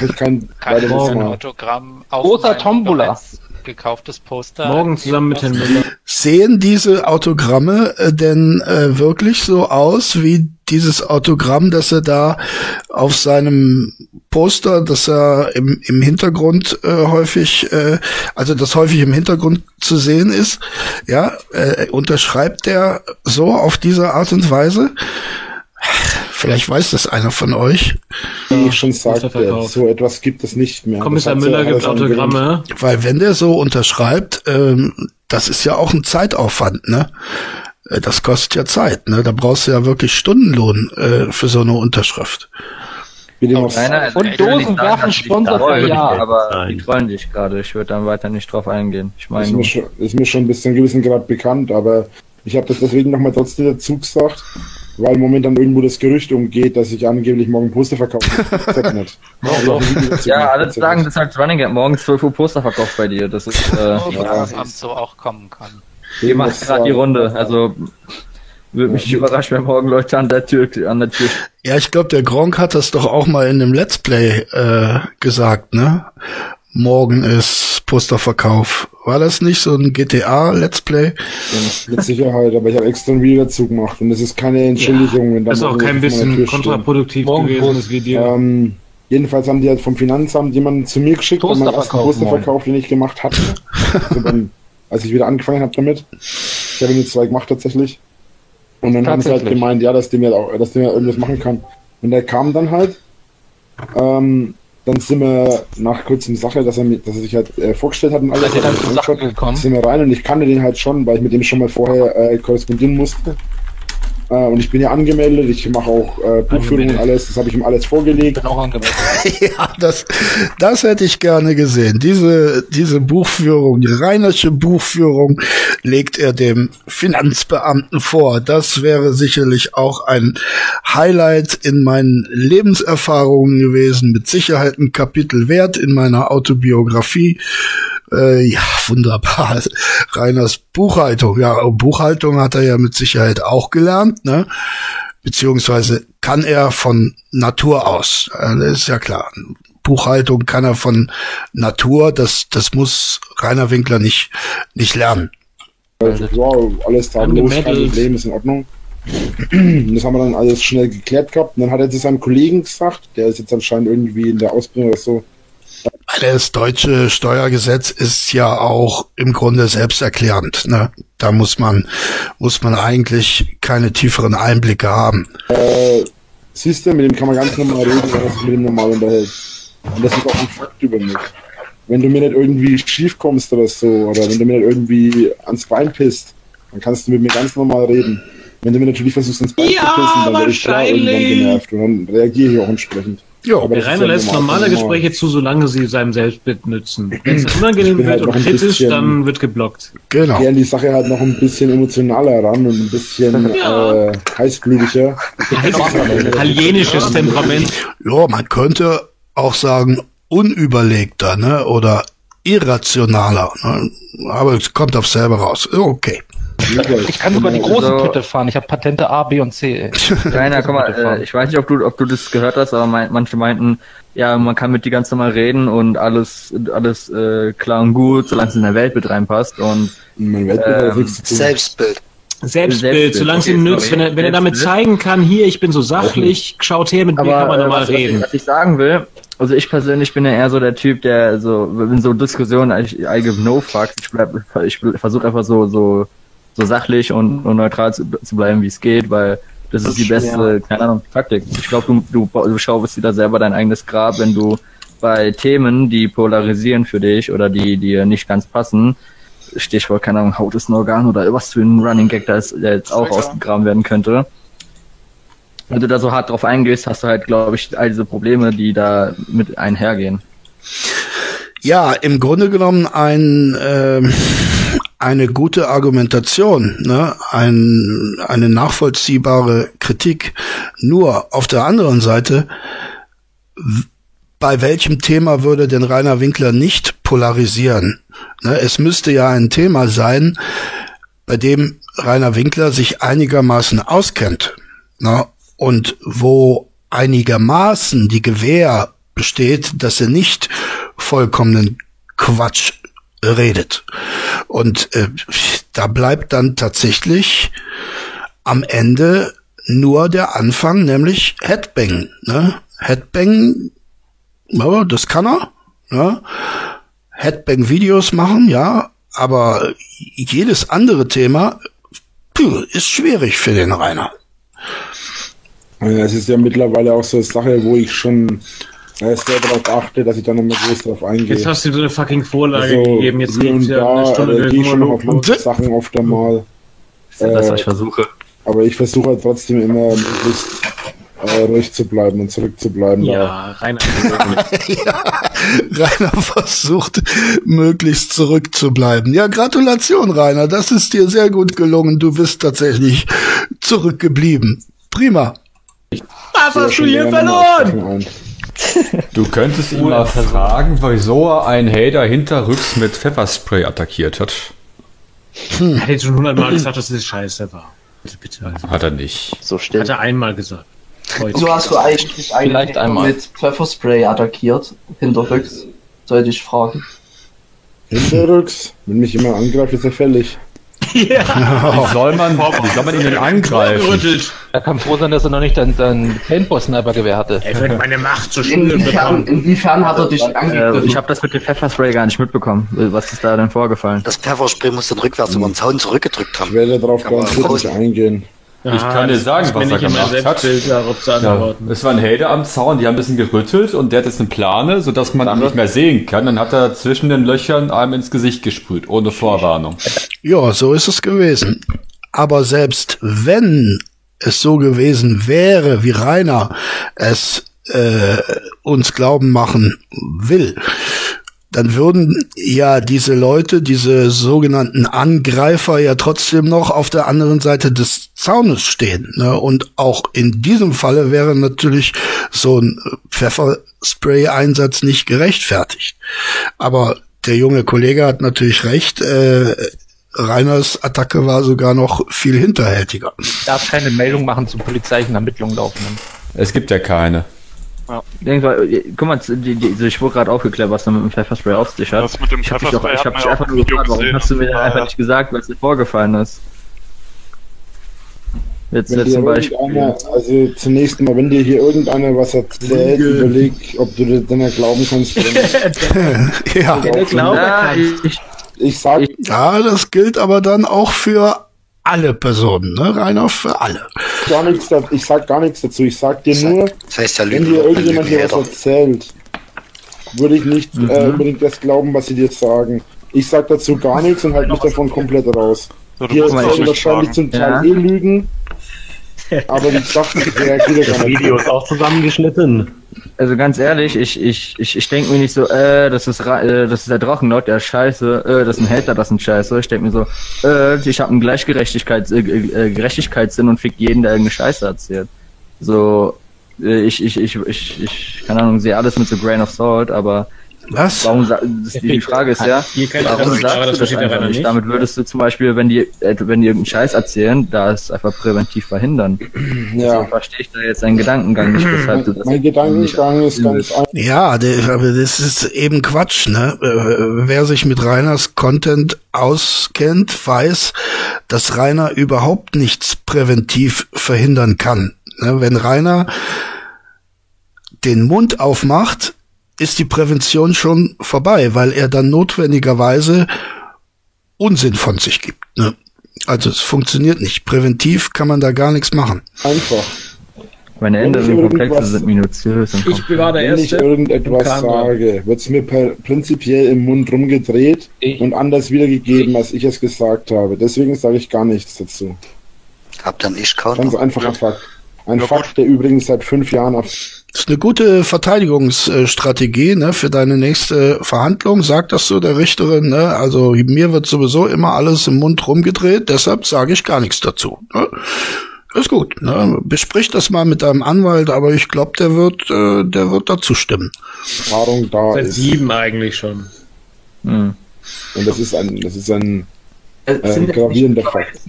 Ich kein, kein Autogramm. Großer Tombola gekauftes Poster. Morgen zusammen mit Herrn Müller. Sehen diese Autogramme äh, denn äh, wirklich so aus wie dieses Autogramm, das er da auf seinem Poster, das er im, im Hintergrund äh, häufig, äh, also das häufig im Hintergrund zu sehen ist, ja, äh, unterschreibt er so auf diese Art und Weise? Vielleicht weiß das einer von euch. Wie ich schon sagte, so etwas gibt es nicht mehr. Kommissar Müller gibt Autogramme. Weil wenn der so unterschreibt, ähm, das ist ja auch ein Zeitaufwand, ne? Äh, das kostet ja Zeit, ne? Da brauchst du ja wirklich Stundenlohn äh, für so eine Unterschrift. Keiner, und Dosen werfen Sponsor für ja, aber die trollen dich gerade. Ich würde dann weiter nicht drauf eingehen. Ich meine, ist, mir schon, ist mir schon bis zu einem gewissen Grad bekannt, aber ich habe das deswegen nochmal trotzdem dazu gesagt, weil momentan irgendwo das Gerücht umgeht, dass ich angeblich morgen Poster verkaufe. ja, alle sagen, das ist halt Running Gap. Morgen 12 Uhr Poster verkauft bei dir. Das ist, äh, oh, ja. was so auch kommen kann. Ihr macht gerade die Runde, also würde mich ja. überraschen, wenn morgen Leute an der Tür, an der Tür. Ja, ich glaube, der Gronk hat das doch auch mal in einem Let's Play äh, gesagt, ne? Morgen ist Posterverkauf. War das nicht so ein GTA Let's Play? Ja, mit Sicherheit, aber ich habe extra ein Video dazu gemacht und es ist keine Entschuldigung. Ja, wenn das ist auch kein bisschen kontraproduktiv gewesen, das Video. Ähm, jedenfalls haben die halt vom Finanzamt jemanden zu mir geschickt, Poster meinen ersten Posterverkauf, den ich gemacht hatte. also beim, als ich wieder angefangen habe damit. Ich habe jetzt zwei gemacht tatsächlich. Und dann haben sie halt gemeint, ja, dass die mir auch, dass die mir irgendwas machen kann. Und der kam dann halt. Ähm, dann sind wir nach kurzem Sache, dass er, dass er sich halt äh, vorgestellt hat und alles. Seid ihr dann? Sind wir rein und ich kannte den halt schon, weil ich mit dem schon mal vorher äh, korrespondieren musste. Äh, und ich bin ja angemeldet, ich mache auch äh, Buchführung und alles, das habe ich ihm alles vorgelegt. Bin auch angemeldet. ja, das, das hätte ich gerne gesehen. Diese, diese Buchführung, die rheinische Buchführung legt er dem Finanzbeamten vor. Das wäre sicherlich auch ein Highlight in meinen Lebenserfahrungen gewesen, mit Sicherheit ein Kapitel wert in meiner Autobiografie. Äh, ja, wunderbar. Reiners Buchhaltung. Ja, Buchhaltung hat er ja mit Sicherheit auch gelernt, ne? Beziehungsweise kann er von Natur aus. Das ist ja klar. Buchhaltung kann er von Natur. Das, das muss Rainer Winkler nicht, nicht lernen. Also, wow, alles tadellos, kein Problem, ist in Ordnung. Das haben wir dann alles schnell geklärt gehabt. Und dann hat er zu seinem Kollegen gesagt, der ist jetzt anscheinend irgendwie in der Ausbildung oder so, das deutsche Steuergesetz ist ja auch im Grunde selbsterklärend. Ne? Da muss man, muss man eigentlich keine tieferen Einblicke haben. Äh, siehst du, mit dem kann man ganz normal reden, wenn man sich mit dem normal unterhält. Und das ist auch ein Fakt über mich. Wenn du mir nicht irgendwie schief kommst oder so, oder wenn du mir nicht irgendwie ans Bein pisst, dann kannst du mit mir ganz normal reden. Wenn du mir natürlich versuchst, ins Bein ja, zu pissen, dann werde ich klar irgendwann genervt und dann reagiere ich auch entsprechend. Ja, aber der Rainer lässt normale Gespräche zu, solange sie seinem Selbstbild nützen. Wenn es unangenehm wird halt und kritisch, dann wird geblockt. Genau. Ich gehe an die Sache halt noch ein bisschen emotionaler ran und ein bisschen ja. äh, heißblütiger. Italienisches Temperament. Ja, man könnte auch sagen, unüberlegter, ne? Oder irrationaler. Ne? Aber es kommt auf selber raus. Okay. Ich kann sogar die große also, Pötte fahren. Ich habe Patente A, B und C. Rainer, guck mal, äh, ich weiß nicht, ob du, ob du das gehört hast, aber mein, manche meinten, ja, man kann mit die ganz normal reden und alles, alles äh, klar und gut, solange es in der Weltbild reinpasst. Und mein Weltbild ähm, Selbstbild. Selbstbild, Selbstbild, solange es ihm nützt, wenn er, wenn er damit zeigen kann, hier, ich bin so sachlich, schaut her, mit mir kann man normal was, reden. Was ich sagen will, also ich persönlich bin ja eher so der Typ, der so, in so Diskussionen, I, I give no fucks, ich bleib, ich versuche einfach so, so so sachlich und, und neutral zu, zu bleiben, wie es geht, weil das, das ist die beste, schwer. keine Ahnung, Taktik. Ich glaube, du, du, du schaust dir da selber dein eigenes Grab, wenn du bei Themen, die polarisieren für dich oder die dir nicht ganz passen, Stichwort, keine Ahnung, Haut ist ein Organ oder was für ein Running Gag da ist, der jetzt auch ausgegraben werden könnte. Wenn du da so hart drauf eingehst, hast du halt, glaube ich, all diese Probleme, die da mit einhergehen. Ja, im Grunde genommen ein ähm, eine gute Argumentation, ne? ein, eine nachvollziehbare Kritik. Nur auf der anderen Seite, bei welchem Thema würde denn Rainer Winkler nicht polarisieren? Ne? Es müsste ja ein Thema sein, bei dem Rainer Winkler sich einigermaßen auskennt ne? und wo einigermaßen die Gewähr besteht, dass er nicht vollkommenen Quatsch redet. Und äh, da bleibt dann tatsächlich am Ende nur der Anfang, nämlich Headbang. Ne? Headbang, das kann er. Ne? Headbang-Videos machen, ja, aber jedes andere Thema puh, ist schwierig für den Rainer. Es ist ja mittlerweile auch so eine Sache, wo ich schon Er ist sehr darauf achte, dass ich dann immer groß drauf eingehe. Jetzt hast du so eine fucking Vorlage also, gegeben. Jetzt geht's ja da, eine Stunde äh, schon noch auf manche Sachen oft einmal. Das ist das, was ich versuche. Aber ich versuche halt trotzdem immer möglichst äh, ruhig zu bleiben und zurückzubleiben. Ja, Rainer. ja, Rainer versucht, möglichst zurückzubleiben. Ja, Gratulation, Rainer. Das ist dir sehr gut gelungen. Du bist tatsächlich zurückgeblieben. Prima. Was hast du hier verloren? Du könntest ihn mal fragen, wieso er einen Hater hinterrücks mit Pfefferspray attackiert hat. Hm. Er hat jetzt schon hundertmal gesagt, dass es scheiße war. Bitte, also. Hat er nicht. So still. Hat er einmal gesagt. Heute. So hast du eigentlich einen Vielleicht einmal. mit Pfefferspray attackiert, hinterrücks, sollte ich fragen. Hinterrücks? Wenn mich jemand angreift, ist er fällig. Ja. Wie soll man, wie soll man ihn denn angreifen? Er kann froh sein, dass er noch nicht dein, dein Paintball-Sniper-Gewehr hatte. Er wird meine Macht zu spüren inwiefern, inwiefern hat er dich äh, angegriffen? Ich habe das mit dem Pfefferspray gar nicht mitbekommen. Was ist da denn vorgefallen? Das Pfefferspray muss dann rückwärts über den Zaun zurückgedrückt haben. Ich werde darauf garantiert nicht eingehen. Ja, ich kann dir sagen, was er gemacht hat. Ja, es war ein Hater am Zaun, die haben ein bisschen gerüttelt und der hat jetzt eine Plane, sodass man ihn nicht mehr sehen kann. Dann hat er zwischen den Löchern einem ins Gesicht gesprüht, ohne Vorwarnung. Ja, so ist es gewesen. Aber selbst wenn es so gewesen wäre, wie Rainer es äh, uns glauben machen will, dann würden ja diese Leute, diese sogenannten Angreifer ja trotzdem noch auf der anderen Seite des Zaunes stehen. Ne? Und auch in diesem Falle wäre natürlich so ein Pfefferspray-Einsatz nicht gerechtfertigt. Aber der junge Kollege hat natürlich recht. Äh, Reiners Attacke war sogar noch viel hinterhältiger. Darf keine Meldung machen zu polizeilichen Ermittlungen laufen. Es gibt ja keine. Ja. Guck mal, die, die, ich wurde gerade aufgeklärt, was da mit dem Pfefferspray auf sich hat. Das mit dem ich habe dich, doch, ich hab dich einfach nur gefragt, warum hast du mir ja, einfach nicht gesagt, was dir vorgefallen ist? Jetzt, jetzt zum Beispiel. Also zunächst mal, wenn dir hier irgendeiner was erzählt, überleg, ob du dir dann glauben kannst. ja, ja ich, ich sag. Ja, das gilt aber dann auch für alle Personen, ne? Reiner für alle. Gar nichts, ich sag gar nichts dazu. Ich sag dir nur, das heißt ja wenn dir irgendjemand hier was erzählt, würde ich nicht mhm. äh, unbedingt das glauben, was sie dir sagen. Ich sag dazu gar nichts und halte mich davon komplett raus. So, die erzählen wahrscheinlich zum Teil ja. eh Lügen. Aber wie gesagt, reagiert Das Video ist auch zusammengeschnitten. Also ganz ehrlich, ich, ich, ich, ich denke mir nicht so, äh, das ist, äh, das ist der Drachenlord, der ist scheiße, äh, das ist ein Hater, das ist ein Scheiße. Ich denke mir so, äh, ich habe einen Gleichgerechtigkeits, äh, äh, Gerechtigkeitssinn und fick jeden, der irgendeine Scheiße erzählt. So, äh, ich, ich, ich, ich, ich, keine Ahnung, sehe alles mit so Grain of Salt, aber was? Warum das, die Frage ist ja, warum sagst du das einfach nicht? Damit würdest du zum Beispiel, wenn die, äh, wenn die irgendeinen Scheiß erzählen, da ist einfach präventiv verhindern. Ja. So verstehe ich da jetzt deinen Gedankengang nicht, weshalb du das Mein Gedankengang ist ganz einfach. Ja, aber das ist eben Quatsch, ne? Äh, wer sich mit Rainers Content auskennt, weiß, dass Rainer überhaupt nichts präventiv verhindern kann. Ne? Wenn Rainer den Mund aufmacht, ist die Prävention schon vorbei, weil er dann notwendigerweise Unsinn von sich gibt. Ne? Also es funktioniert nicht. Präventiv kann man da gar nichts machen. Einfach. Meine Änderungen Komplexe sind minutiös. Und ich war der Wenn ich irgendetwas sage, wird es mir prinzipiell im Mund rumgedreht ich. und anders wiedergegeben, als ich es gesagt habe. Deswegen sage ich gar nichts dazu. Hab dann ich kaum. Ganz einfacher. Fakt. Ein ja, Fakt, der übrigens seit fünf Jahren auf das ist eine gute Verteidigungsstrategie ne, für deine nächste Verhandlung. Sagt das so der Richterin. Ne? Also mir wird sowieso immer alles im Mund rumgedreht, deshalb sage ich gar nichts dazu. Ne? Ist gut. Ne? Besprich das mal mit deinem Anwalt, aber ich glaube, der wird, äh, der wird dazu stimmen. Erfahrung da Seit ist. sieben eigentlich schon. Hm. Und das ist ein, das ist ein äh, äh gravierender Fakt.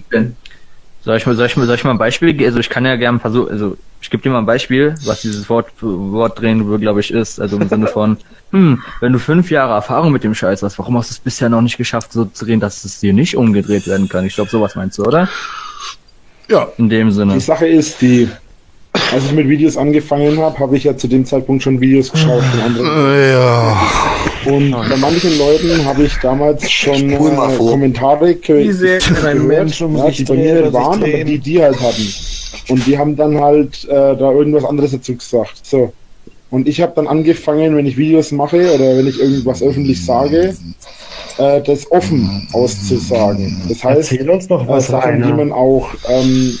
Soll ich mal, soll ich mal, soll ich mal ein Beispiel geben? Also ich kann ja gerne versuchen, also ich gebe dir mal ein Beispiel, was dieses Wort, Wortdrehen, glaube ich, ist. Also im Sinne von, hm, wenn du fünf Jahre Erfahrung mit dem Scheiß hast, warum hast du es bisher noch nicht geschafft, so zu drehen, dass es dir nicht umgedreht werden kann? Ich glaube, sowas meinst du, oder? Ja. In dem Sinne. Die Sache ist, die, als ich mit Videos angefangen habe, habe ich ja zu dem Zeitpunkt schon Videos geschaut von anderen. Ja. Und bei manchen Leuten habe ich damals schon äh, Kommentare gehört, ja, die bei mir waren, aber die die halt hatten. Und die haben dann halt äh, da irgendwas anderes dazu gesagt. So. Und ich habe dann angefangen, wenn ich Videos mache oder wenn ich irgendwas öffentlich sage, äh, das offen auszusagen. Das heißt, Erzähl uns doch was, Sachen, die man auch ähm,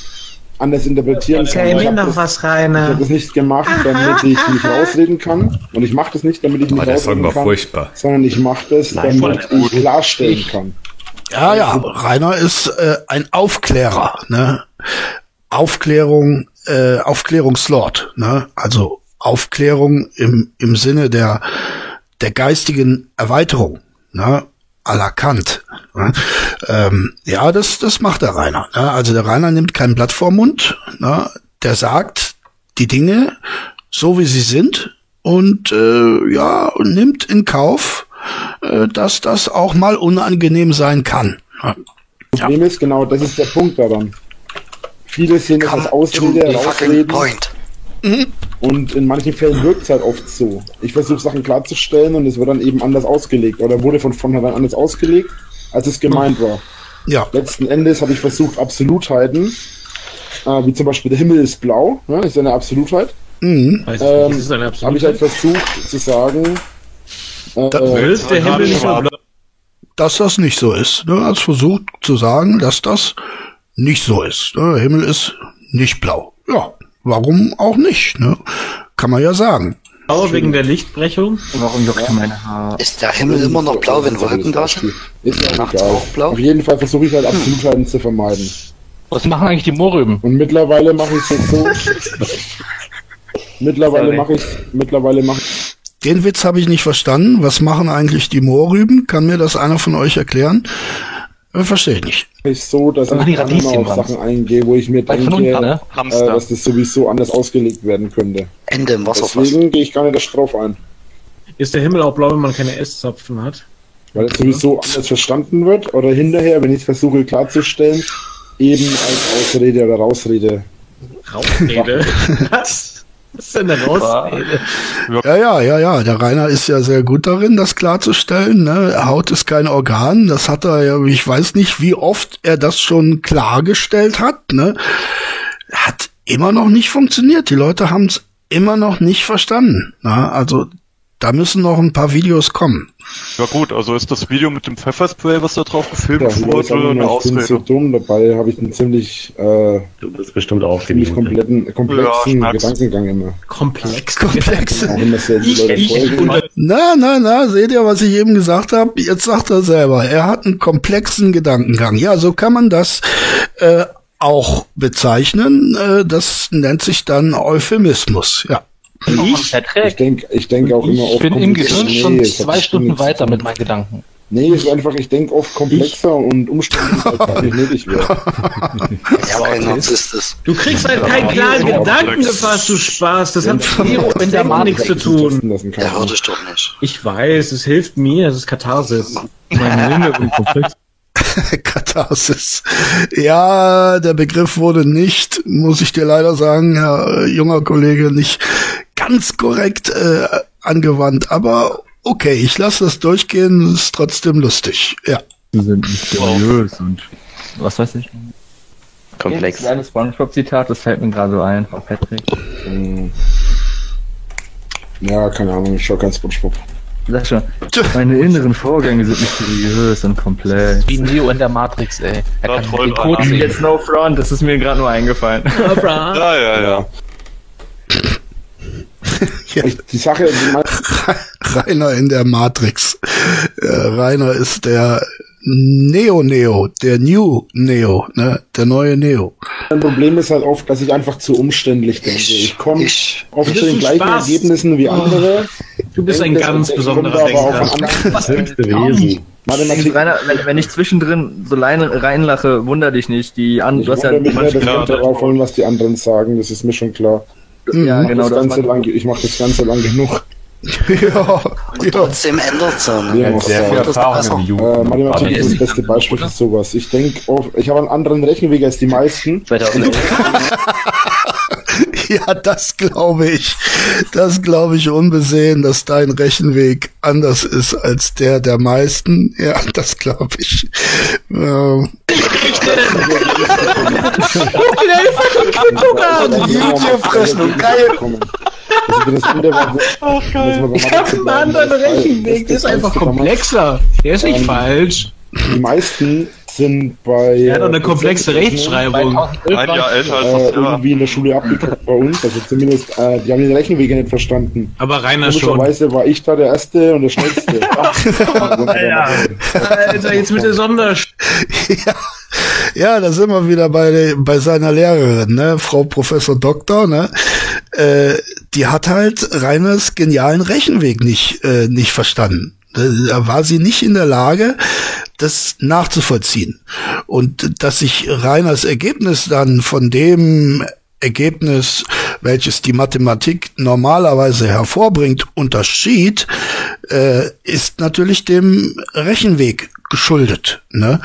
anders interpretieren kann. Erzähl mir noch was, Rainer. Ich habe das nicht gemacht, damit ich mich rausreden kann. Und ich mache das nicht, damit ich mich Oh, rausreden kann, furchtbar. sondern ich mache das, damit ich klarstellen kann. Ja, ja, Rainer ist äh, ein Aufklärer, ne? Aufklärung, äh, Aufklärungslord, ne? Also Aufklärung im, im Sinne der, der geistigen Erweiterung, ne? À la Kant. Ne? Ähm, ja, das, das macht der Rainer. Ne? Also der Rainer nimmt kein Blatt vor Mund, ne? der sagt die Dinge so, wie sie sind und äh, ja, und nimmt in Kauf, äh, dass das auch mal unangenehm sein kann. Ne? Problem ist, genau, das ist der Punkt daran. Viele sehen Come als to Ausrede, the fucking rausreden. point. Und in manchen Fällen wirkt es halt oft so. Ich versuche Sachen klarzustellen und es wird dann eben anders ausgelegt oder wurde von vornherein anders ausgelegt, als es gemeint war. Ja, Letzten Endes habe ich versucht, Absolutheiten, äh, wie zum Beispiel der Himmel ist blau, ne, ist ja eine Absolutheit, mhm. Weiß Ähm, ist eine habe ich halt versucht zu sagen, äh, Da- äh, Ist der Himmel nicht blau? dass das nicht so ist. Ne? Hat versucht zu sagen, dass das nicht so ist. Ne? Der Himmel ist nicht blau. Ja, warum auch nicht? Ne? Kann man ja sagen. Blau wegen der Lichtbrechung? Warum juckt meine Haare? Ist der Himmel immer noch blau, wenn Wolken da sind? ist ja Nachts auch blau? Auf jeden Fall versuche ich halt Absolutheiten zu vermeiden. Was machen eigentlich die Mohrrüben? Und mittlerweile mache ich es jetzt so. mittlerweile mache ich mittlerweile mache ich Den Witz habe ich nicht verstanden. Was machen eigentlich die Moorrüben? Kann mir das einer von euch erklären? Äh, Verstehe ich nicht. es so, dass Dann ich Radieschen auf. Sachen eingehe, wo ich mir Weil denke, unten, ne? äh, dass das sowieso anders ausgelegt werden könnte. Ende im Wasserfass. Deswegen gehe ich gar nicht erst drauf ein. Ist der Himmel auch blau, wenn man keine Esszapfen hat? Weil es sowieso anders verstanden wird oder hinterher, wenn ich es versuche klarzustellen, eben als Ausrede oder Rausrede. Rausrede. Was? Was ist denn eine Rausrede? Ja, ja, ja, ja. Der Rainer ist ja sehr gut darin, das klarzustellen. Ne? Haut ist kein Organ. Das hat er ja, ich weiß nicht, wie oft er das schon klargestellt hat. Ne? Hat immer noch nicht funktioniert. Die Leute haben es immer noch nicht verstanden. Ne? Also da müssen noch ein paar Videos kommen. Ja gut, also ist das Video mit dem Pfefferspray, was da drauf gefilmt Ja, ich wurde, eine immer, ich bin so Ausrede? dumm, dabei habe ich einen ziemlich, äh, Du bist bestimmt auch ziemlich die kompletten, komplexen Ja. Gedankengang immer. Komplex. Komplex. Ich, ich, Na, na, na, seht ihr, was ich eben gesagt habe? Jetzt sagt er selber, er hat einen komplexen Gedankengang. Ja, so kann man das äh, auch bezeichnen. Äh, das nennt sich dann Euphemismus. Ja. Ich, Ich denke ich denk auch immer Ich oft bin im. Gehirn schon Nee, hat zwei Stunden weiter mit meinen Gedanken. Nee, ist einfach, ich denke oft komplexer und umständlich, als nicht nötig wäre. Ja, kein Narzisst ist. du kriegst halt keinen klaren Gedanken gefasst, du Spaß. Das hat mit der und nichts zu tun. Der hört dich doch nicht. Ich weiß, es hilft mir, es ist Katharsis. Meine Komplex. Katharsis. Ja, der Begriff wurde nicht, muss ich dir leider sagen, Herr äh, junger Kollege, nicht ganz korrekt äh, angewandt. Aber okay, ich lasse das durchgehen, ist trotzdem lustig. Ja. Die sind mysteriös und was weiß ich. Komplex. Ein kleines Spongebob-Zitat, das fällt mir gerade so ein von Patrick. Hm. Ja, keine Ahnung, ich schau kein Spongebob. Sag schon, meine inneren Vorgänge sind mysteriös und komplex. Wie Neo in der Matrix, ey. Er kann den Code sehen. Jetzt no front, das ist mir gerade nur eingefallen. Ja, ja, ja. Ich, die Sache, die mein, Rainer in der Matrix. Äh, Rainer ist der Neo Neo, der New Neo, ne, der neue Neo. mein Problem ist halt oft, dass ich einfach zu umständlich denke. Ich komme oft zu den gleichen Spaß. Ergebnissen wie andere. Du bist ein ganz ich besonderer komme aber auch Denker. höchste Wesen. Mathematik. Rainer, wenn, wenn ich zwischendrin so reinlache, wunder dich nicht. Die an, Ich du hast ja, wundere mich Ja, wir darauf wollen, was die anderen sagen. Das ist mir schon klar. Ja Ich genau mach das das. Ganze lang, ich mache das Ganze lang genug. ja, und ja. trotzdem ändert es Ja, Sehr viel. Erfahrung im Äh, Jugend. Mathematik ist das beste Beispiel für sowas. Ich denke, ich habe einen anderen Rechenweg als die meisten. 2011. Ja, das glaube ich. Das glaube ich unbesehen, dass dein Rechenweg anders ist als der der meisten. Ja, das glaube ich. Ähm. Ich habe einen anderen Rechenweg, der ist einfach komplexer. Der ist nicht ähm, falsch. Die meisten sind bei. Er hat eine komplexe Rechtschreibung. Ein Jahr älter als äh, irgendwie in der Schule abgekackt bei uns. Also zumindest, äh, die haben den Rechenwege nicht verstanden. Aber Rainer schon. Weise war ich da der Erste und der Schnellste. ja. Alter, jetzt mit der Sonder. ja. Ja, da sind wir wieder bei, bei seiner Lehrerin, ne? Frau Professor Doktor, ne? Äh, die hat halt Reiners genialen Rechenweg nicht, äh, nicht verstanden. Da war sie nicht in der Lage, das nachzuvollziehen. Und dass sich Reiners Ergebnis dann von dem Ergebnis, welches die Mathematik normalerweise hervorbringt, unterschied, äh, ist natürlich dem Rechenweg geschuldet. Ne?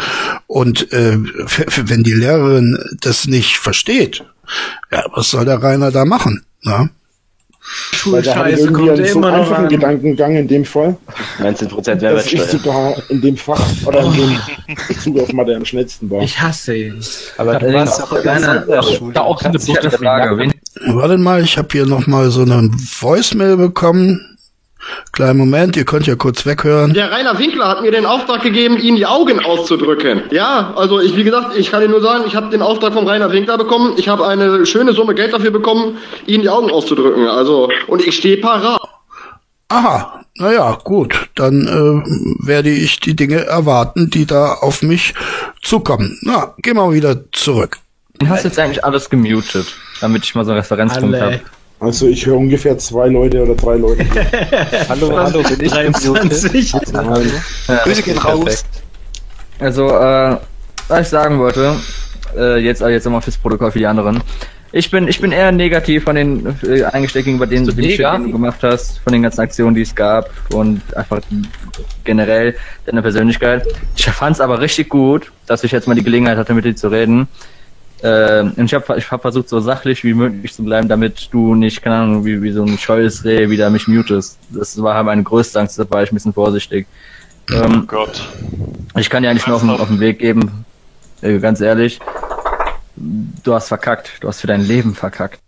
Und äh, wenn die Lehrerin das nicht versteht, ja, was soll der Rainer da machen? Ne? Schulscheiße kommt so einfachen Gedankengang in dem Fall. 19% Mehrwertsteuer. Das ist sogar in dem Fach oder in dem Bezug auf Mathe am schnellsten war. Ich hasse ihn. Aber du warst auch gerne da auch eine Frage. Warte mal, ich habe hier noch mal so eine Voicemail bekommen. Kleinen Moment, ihr könnt ja kurz weghören. Der Rainer Winkler hat mir den Auftrag gegeben, Ihnen die Augen auszudrücken. Ja, also ich, wie gesagt, ich kann Ihnen nur sagen, ich habe den Auftrag vom Rainer Winkler bekommen. Ich habe eine schöne Summe Geld dafür bekommen, Ihnen die Augen auszudrücken. Also, und ich stehe parat. Aha, naja, gut, dann äh, werde ich die Dinge erwarten, die da auf mich zukommen. Na, gehen wir wieder zurück. Du hast jetzt eigentlich alles gemutet, damit ich mal so einen Referenzpunkt habe. Also ich höre ungefähr zwei Leute oder drei Leute. hallo, hallo, bin ich 23. Grüße gehen raus. Also, äh, was ich sagen wollte, äh, jetzt, äh, jetzt nochmal fürs Protokoll für die anderen. Ich bin, ich bin eher negativ von den äh, eingestellt gegenüber denen, den Shit, den du gemacht hast, von den ganzen Aktionen, die es gab und einfach generell deine Persönlichkeit. Ich fand es aber richtig gut, dass ich jetzt mal die Gelegenheit hatte, mit dir zu reden. Äh, und ich habe ich hab versucht, so sachlich wie möglich zu bleiben, damit du nicht, keine Ahnung, wie, wie so ein scheues Reh wieder mich mutest. Das war halt meine größte Angst, da war ich ein bisschen vorsichtig. Ähm, oh Gott. Ich kann dir eigentlich nur auf, auf den Weg geben, äh, ganz ehrlich. Du hast verkackt. Du hast für dein Leben verkackt.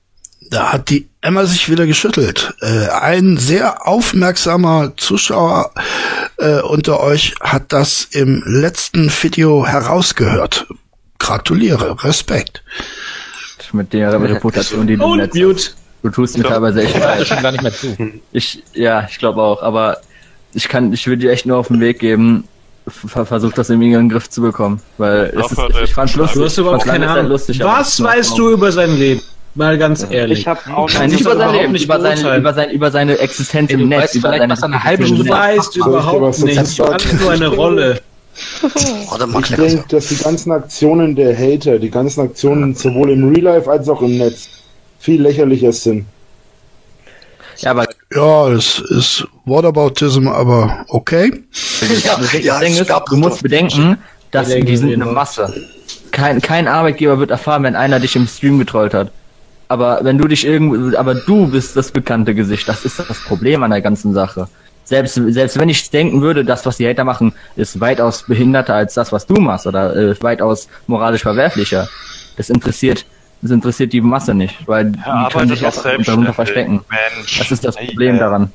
Da hat die Emma sich wieder geschüttelt. Äh, ein sehr aufmerksamer Zuschauer äh, unter euch hat das im letzten Video herausgehört gratuliere, Respekt. Mit der Reputation, die du Und Mute. Du tust mir teilweise echt leid. schon gar nicht mehr zu. Ich, ja, ich glaube auch, aber ich kann, ich würde dir echt nur auf den Weg geben, versuch das irgendwie in den Griff zu bekommen, weil es ist, ich fand's lustig. Du hast überhaupt keine Ahnung. Lustig, Was weißt du über sein Leben? Mal ganz ehrlich. Ich habe auch Nein, nicht über sein Leben, über seine, über, seine, über seine Existenz im Netz, über seine, eine halbe Stunde. Du weißt überhaupt nichts. Alles nur eine Rolle. Ich denke, dass die ganzen Aktionen der Hater, die ganzen Aktionen sowohl im Real Life als auch im Netz viel lächerlicher sind. Ja, aber ja, es ist Whataboutism, aber okay. Ja, ja, Ding ist, du musst bedenken, dass die sind eine Masse. Kein, kein Arbeitgeber wird erfahren, wenn einer dich im Stream getrollt hat. Aber wenn du dich irgendwo, aber du bist das bekannte Gesicht. Das ist das Problem an der ganzen Sache selbst, selbst wenn ich denken würde, das, was die Hater machen, ist weitaus behinderter als das, was du machst oder äh, weitaus moralisch verwerflicher. Das interessiert, das interessiert die Masse nicht, weil ja, die können sich auch darunter verstecken. Mensch, das ist das Problem ey, daran.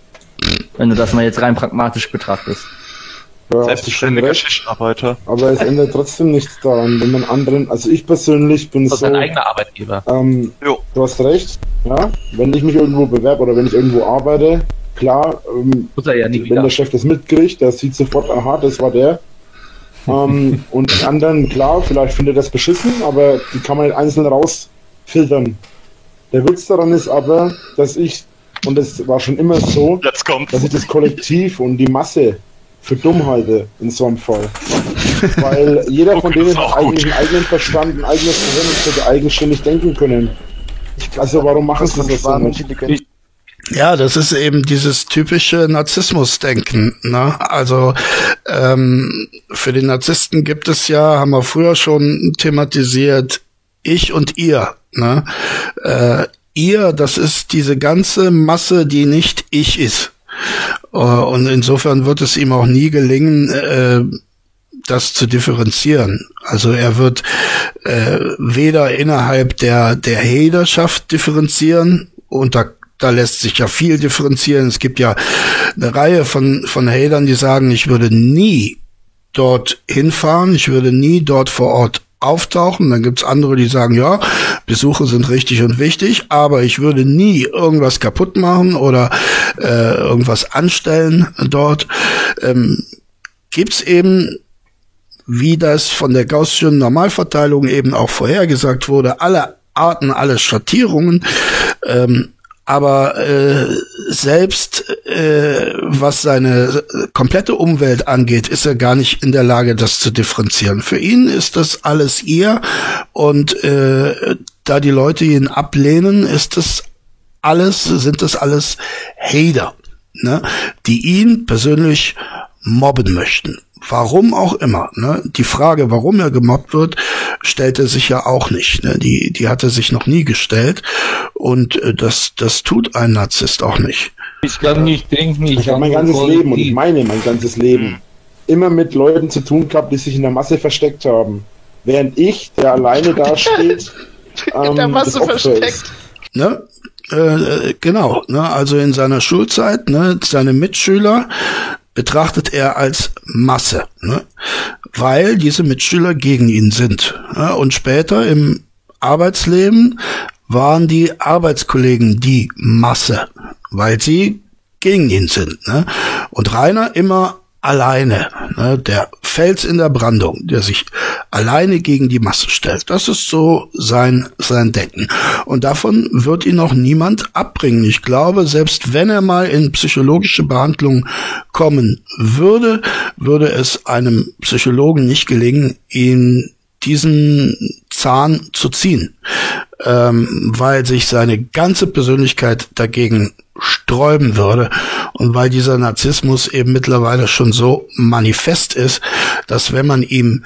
Wenn du das mal jetzt rein pragmatisch betrachtest. Ja, Selbstständiger Schichtarbeiter. Aber es ändert trotzdem nichts daran, wenn man anderen, also ich persönlich bin das so. Das eigener Arbeitgeber. Ähm, du hast recht, ja. Wenn ich mich irgendwo bewerbe oder wenn ich irgendwo arbeite, klar, ähm, ja wenn wieder. der Chef das mitkriegt, der sieht sofort, aha, das war der. ähm, und die anderen, klar, vielleicht findet er das beschissen, aber die kann man nicht einzeln rausfiltern. Der Witz daran ist aber, dass ich, und das war schon immer so, dass ich das Kollektiv und die Masse für dumm halte in so einem Fall. Weil jeder von denen hat eigentlich einen eigenen Verstand, ein eigenes Gehirn und sollte eigenständig denken können. Also warum machen sie das so nicht? Ja, das ist eben dieses typische Narzissmus-Denken. Ne? Also ähm, für den Narzissten gibt es ja, haben wir früher schon thematisiert, ich und ihr. Ne? Äh, ihr, das ist diese ganze Masse, die nicht ich ist. Äh, und insofern wird es ihm auch nie gelingen, äh, das zu differenzieren. Also er wird äh, weder innerhalb der der Haterschaft differenzieren unter da lässt sich ja viel differenzieren. Es gibt ja eine Reihe von, von Hatern, die sagen, ich würde nie dort hinfahren, ich würde nie dort vor Ort auftauchen. Dann gibt's andere, die sagen, ja, Besuche sind richtig und wichtig, aber ich würde nie irgendwas kaputt machen oder äh, irgendwas anstellen dort. Ähm, gibt's eben wie das von der Gaußschen Normalverteilung eben auch vorhergesagt wurde, alle Arten, alle Schattierungen. Ähm, aber äh, selbst äh, was seine komplette Umwelt angeht, ist er gar nicht in der Lage, das zu differenzieren. Für ihn ist das alles ihr und äh, da die Leute ihn ablehnen, ist das alles, sind das alles Hater, ne, die ihn persönlich mobben möchten. Warum auch immer. Ne? Die Frage, warum er gemobbt wird, stellte sich ja auch nicht. Ne? Die, die hatte sich noch nie gestellt. Und äh, das, das tut ein Narzisst auch nicht. Ich kann nicht denken, ich, ich habe mein ganzes Leben und ich meine mein ganzes Leben hm. immer mit Leuten zu tun gehabt, die sich in der Masse versteckt haben. Während ich, der alleine da steht, ähm, in der ähm, Masse versteckt. Ne? Äh, genau, ne? also in seiner Schulzeit, ne? seine Mitschüler, betrachtet er als Masse, ne? weil diese Mitschüler gegen ihn sind. Ne? Und später im Arbeitsleben waren die Arbeitskollegen die Masse, weil sie gegen ihn sind. Ne? Und Rainer immer alleine, ne, der Fels in der Brandung, der sich alleine gegen die Masse stellt. Das ist so sein, sein Denken. Und davon wird ihn auch niemand abbringen. Ich glaube, selbst wenn er mal in psychologische Behandlung kommen würde, würde es einem Psychologen nicht gelingen, ihn diesen Zahn zu ziehen, ähm, weil sich seine ganze Persönlichkeit dagegen sträuben würde und weil dieser Narzissmus eben mittlerweile schon so manifest ist, dass wenn man ihm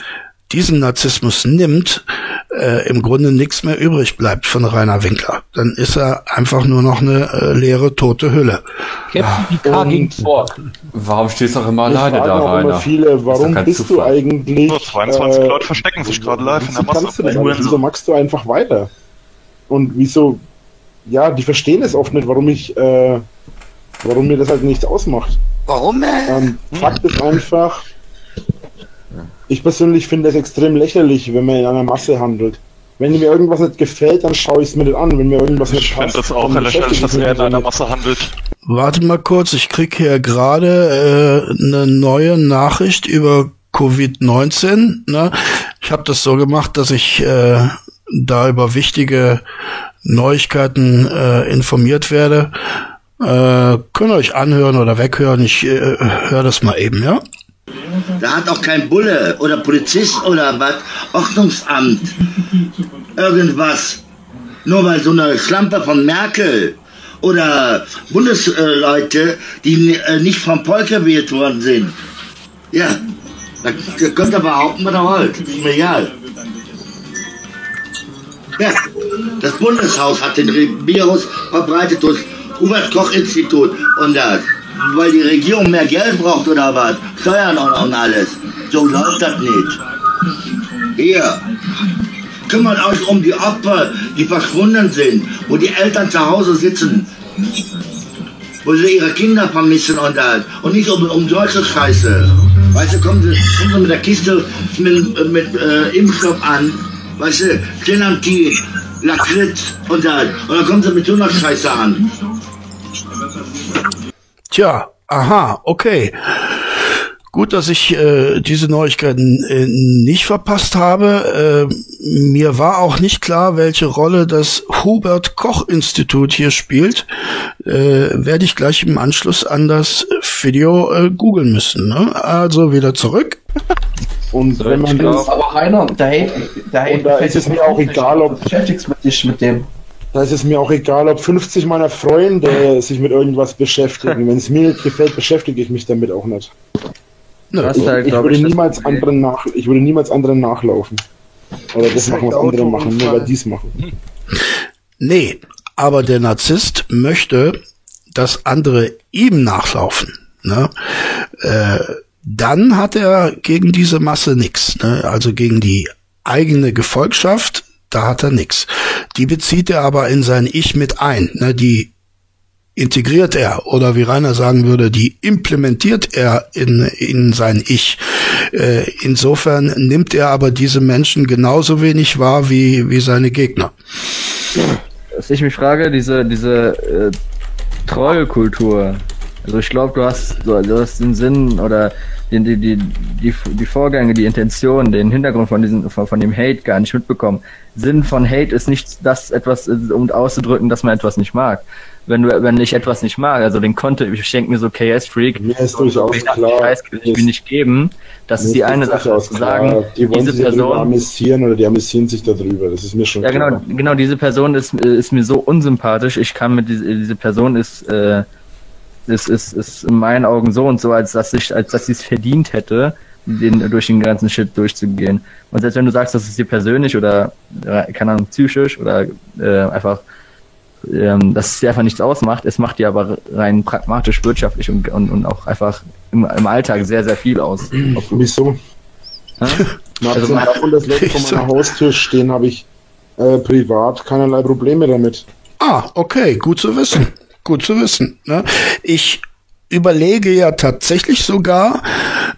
diesen Narzissmus nimmt, äh, im Grunde nichts mehr übrig bleibt von Rainer Winkler. Dann ist er einfach nur noch eine äh, leere, tote Hülle. Captain ging vor. Warum stehst du auch immer alleine da, Rainer? Viele, warum bist Zufall. du eigentlich... Nur 22 äh, Leute verstecken sich gerade live in der Masse. Du wieso magst du einfach weiter? Und wieso... Ja, die verstehen es oft nicht, warum ich... Äh, warum mir das halt nichts ausmacht. Warum? Ähm, Fakt ist einfach ich persönlich finde es extrem lächerlich, wenn man in einer Masse handelt. Wenn mir irgendwas nicht gefällt, dann schaue ich es mir nicht an. Wenn mir irgendwas nicht passt, ich finde das auch lächerlich, dass er in einer Masse handelt. Warte mal kurz, ich krieg hier gerade äh, eine neue Nachricht über Covid-19. Ne? Ich habe das so gemacht, dass ich äh, da über wichtige Neuigkeiten äh, informiert werde. Äh, könnt ihr euch anhören oder weghören. Ich äh, höre das mal eben, ja? Da hat auch kein Bulle oder Polizist oder was, Ordnungsamt, irgendwas. Nur weil so eine Schlampe von Merkel oder Bundesleute, die äh, nicht vom Volk gewählt worden sind. Ja, da könnt ihr behaupten, was ihr wollt. Ist mir egal. Ja, das Bundeshaus hat den Virus verbreitet durch Hubert Koch Institut und das weil die Regierung mehr Geld braucht oder was? Steuern und, und alles. So läuft das nicht. Hier, kümmert euch um die Opfer, die verschwunden sind, wo die Eltern zu Hause sitzen, wo sie ihre Kinder vermissen und das. Und nicht um, um solche Scheiße. Weißt du, kommen sie, kommen sie mit der Kiste mit, mit äh, Impfstoff an, weißt du, Clenantin, Lakritz und das. Und dann kommen sie mit so einer Scheiße an. Tja, aha, okay. Gut, dass ich äh, diese Neuigkeiten äh, nicht verpasst habe. Äh, mir war auch nicht klar, welche Rolle das Hubert Koch Institut hier spielt. Äh, Werde ich gleich im Anschluss an das Video äh, googeln müssen. Ne? Also wieder zurück. Und wenn man das, aber Rainer, da, da, da ist es mir auch egal, ob beschäftigst du dich mit dem. Da ist es mir auch egal, ob 50 meiner Freunde sich mit irgendwas beschäftigen. Wenn es mir nicht gefällt, beschäftige ich mich damit auch nicht. ich, halt, ich, würde ich, niemals anderen nach, ich würde niemals anderen nachlaufen. Oder das, das machen, was andere machen, nur weil die es machen. Nee, aber der Narzisst möchte, dass andere ihm nachlaufen. Ne? Äh, dann hat er gegen diese Masse nichts. Ne? Also gegen die eigene Gefolgschaft da hat er nix. Die bezieht er aber in sein Ich mit ein. Ne? Die integriert er oder wie Rainer sagen würde, die implementiert er in, in sein Ich. Äh, insofern nimmt er aber diese Menschen genauso wenig wahr wie, wie seine Gegner. Was ich mich frage, diese, diese äh, Trollkultur, also ich glaube, du hast, du, du hast den Sinn oder die, die, die, die, die Vorgänge, die Intention, den Hintergrund von diesem, von, von dem Hate gar nicht mitbekommen. Sinn von Hate ist nicht das etwas, um auszudrücken, dass man etwas nicht mag. Wenn du, wenn ich etwas nicht mag, also den Content, ich denke mir so KS Freak, mir ist durchaus klar, Scheiß, ich will nicht geben. Das ist die eine Sache, zu sagen, die wollen diese Person amüsieren oder die amüsieren sich darüber. Das ist mir schon ja, klar. genau, genau. Diese Person ist, ist mir so unsympathisch. Ich kann mit diese, diese Person ist äh, ist, ist, ist in meinen Augen so und so, als dass ich, als dass sie es verdient hätte, den, durch den ganzen Shit durchzugehen. Und selbst wenn du sagst, das ist dir persönlich oder, keine Ahnung, psychisch oder äh, einfach, ähm, dass es dir einfach nichts ausmacht, es macht dir aber rein pragmatisch, wirtschaftlich und, und, und auch einfach im, im Alltag sehr, sehr viel aus. Wieso? also mal davon das Leute vor meiner Haustür stehen, habe ich äh, privat keinerlei Probleme damit. Ah, okay, gut zu wissen gut zu wissen. Ne? Ich überlege ja tatsächlich sogar,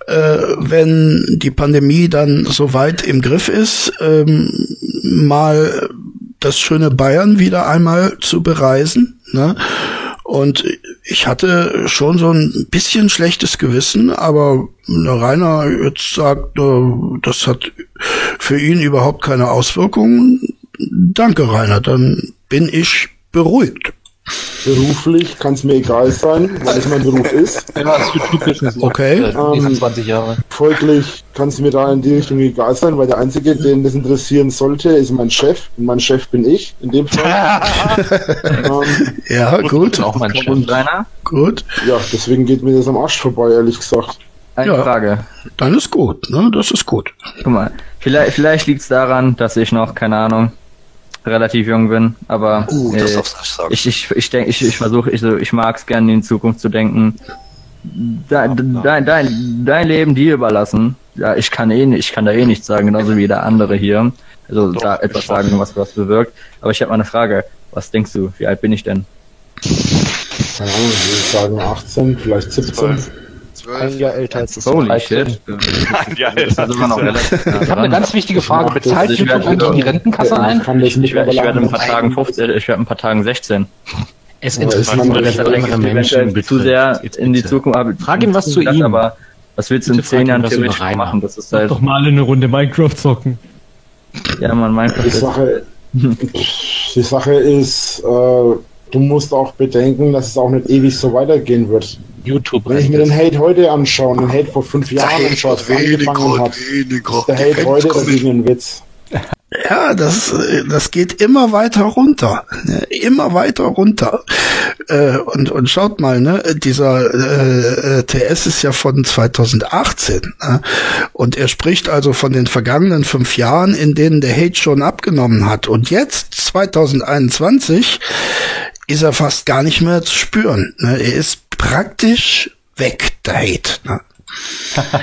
äh, wenn die Pandemie dann so weit im Griff ist, ähm, mal das schöne Bayern wieder einmal zu bereisen. Ne? Und ich hatte schon so ein bisschen schlechtes Gewissen, aber Rainer jetzt sagt, äh, das hat für ihn überhaupt keine Auswirkungen. Danke, Rainer, dann bin ich beruhigt. Beruflich kann es mir egal sein, weil es mein Beruf ist. Ja, das YouTube-Business. Okay. Ähm, 20 Jahre. Folglich kann es mir da in die Richtung egal sein, weil der Einzige, den das interessieren sollte, ist mein Chef. Und mein Chef bin ich, in dem Fall. ähm, ja, gut. Auch mein Chef, Rainer. Gut. Ja, deswegen geht mir das am Arsch vorbei, ehrlich gesagt. Eine ja, Frage. Dann ist gut, ne? Das ist gut. Guck mal, vielleicht, vielleicht liegt es daran, dass ich noch, keine Ahnung, relativ jung bin, aber uh, äh, ich, ich, ich denke, ich, ich versuche, ich, so, ich mag es gerne in Zukunft zu denken. Dein, dein, dein, dein Leben dir überlassen. Ja, ich kann eh nicht, ich kann da eh nichts sagen, genauso wie der andere hier. Also da etwas sagen, was was bewirkt. Aber ich habe mal eine Frage. Was denkst du? Wie alt bin ich denn? Keine Ahnung, ich würde sagen 18, vielleicht 17. Ein Jahr älter als das Holy shit. Ein Jahr älter als das. Ich habe eine ganz wichtige Frage. Bezahlt YouTube eigentlich die Rentenkasse ein? Ich, ich, werde, ich werde ein paar Tagen 15, ich werde ein paar Tagen 16. Es interessiert mich zu sehr in die Zukunft. Frag ihn was zu ihm. Aber was willst du in zehn Jahren theoretisch machen? Das ist halt doch mal eine Runde Minecraft zocken. Ja, man, Minecraft. Die Sache, die Sache ist, äh, du musst auch bedenken, dass es auch nicht ewig so weitergehen wird. YouTube. Wenn ich mir den Hate heute anschaue den Hate vor fünf Jahren anschaue, als angefangen hat, ist der Hate heute dagegen ein Witz. Ja, das, das geht immer weiter runter. Ne? Immer weiter runter. Äh, und, und schaut mal, ne, dieser äh, TS ist ja von 2018. Ne? Und er spricht also von den vergangenen fünf Jahren, in denen der Hate schon abgenommen hat. Und jetzt, 2021, ist er fast gar nicht mehr zu spüren. Ne? Er ist praktisch weg, der Hate. Ne?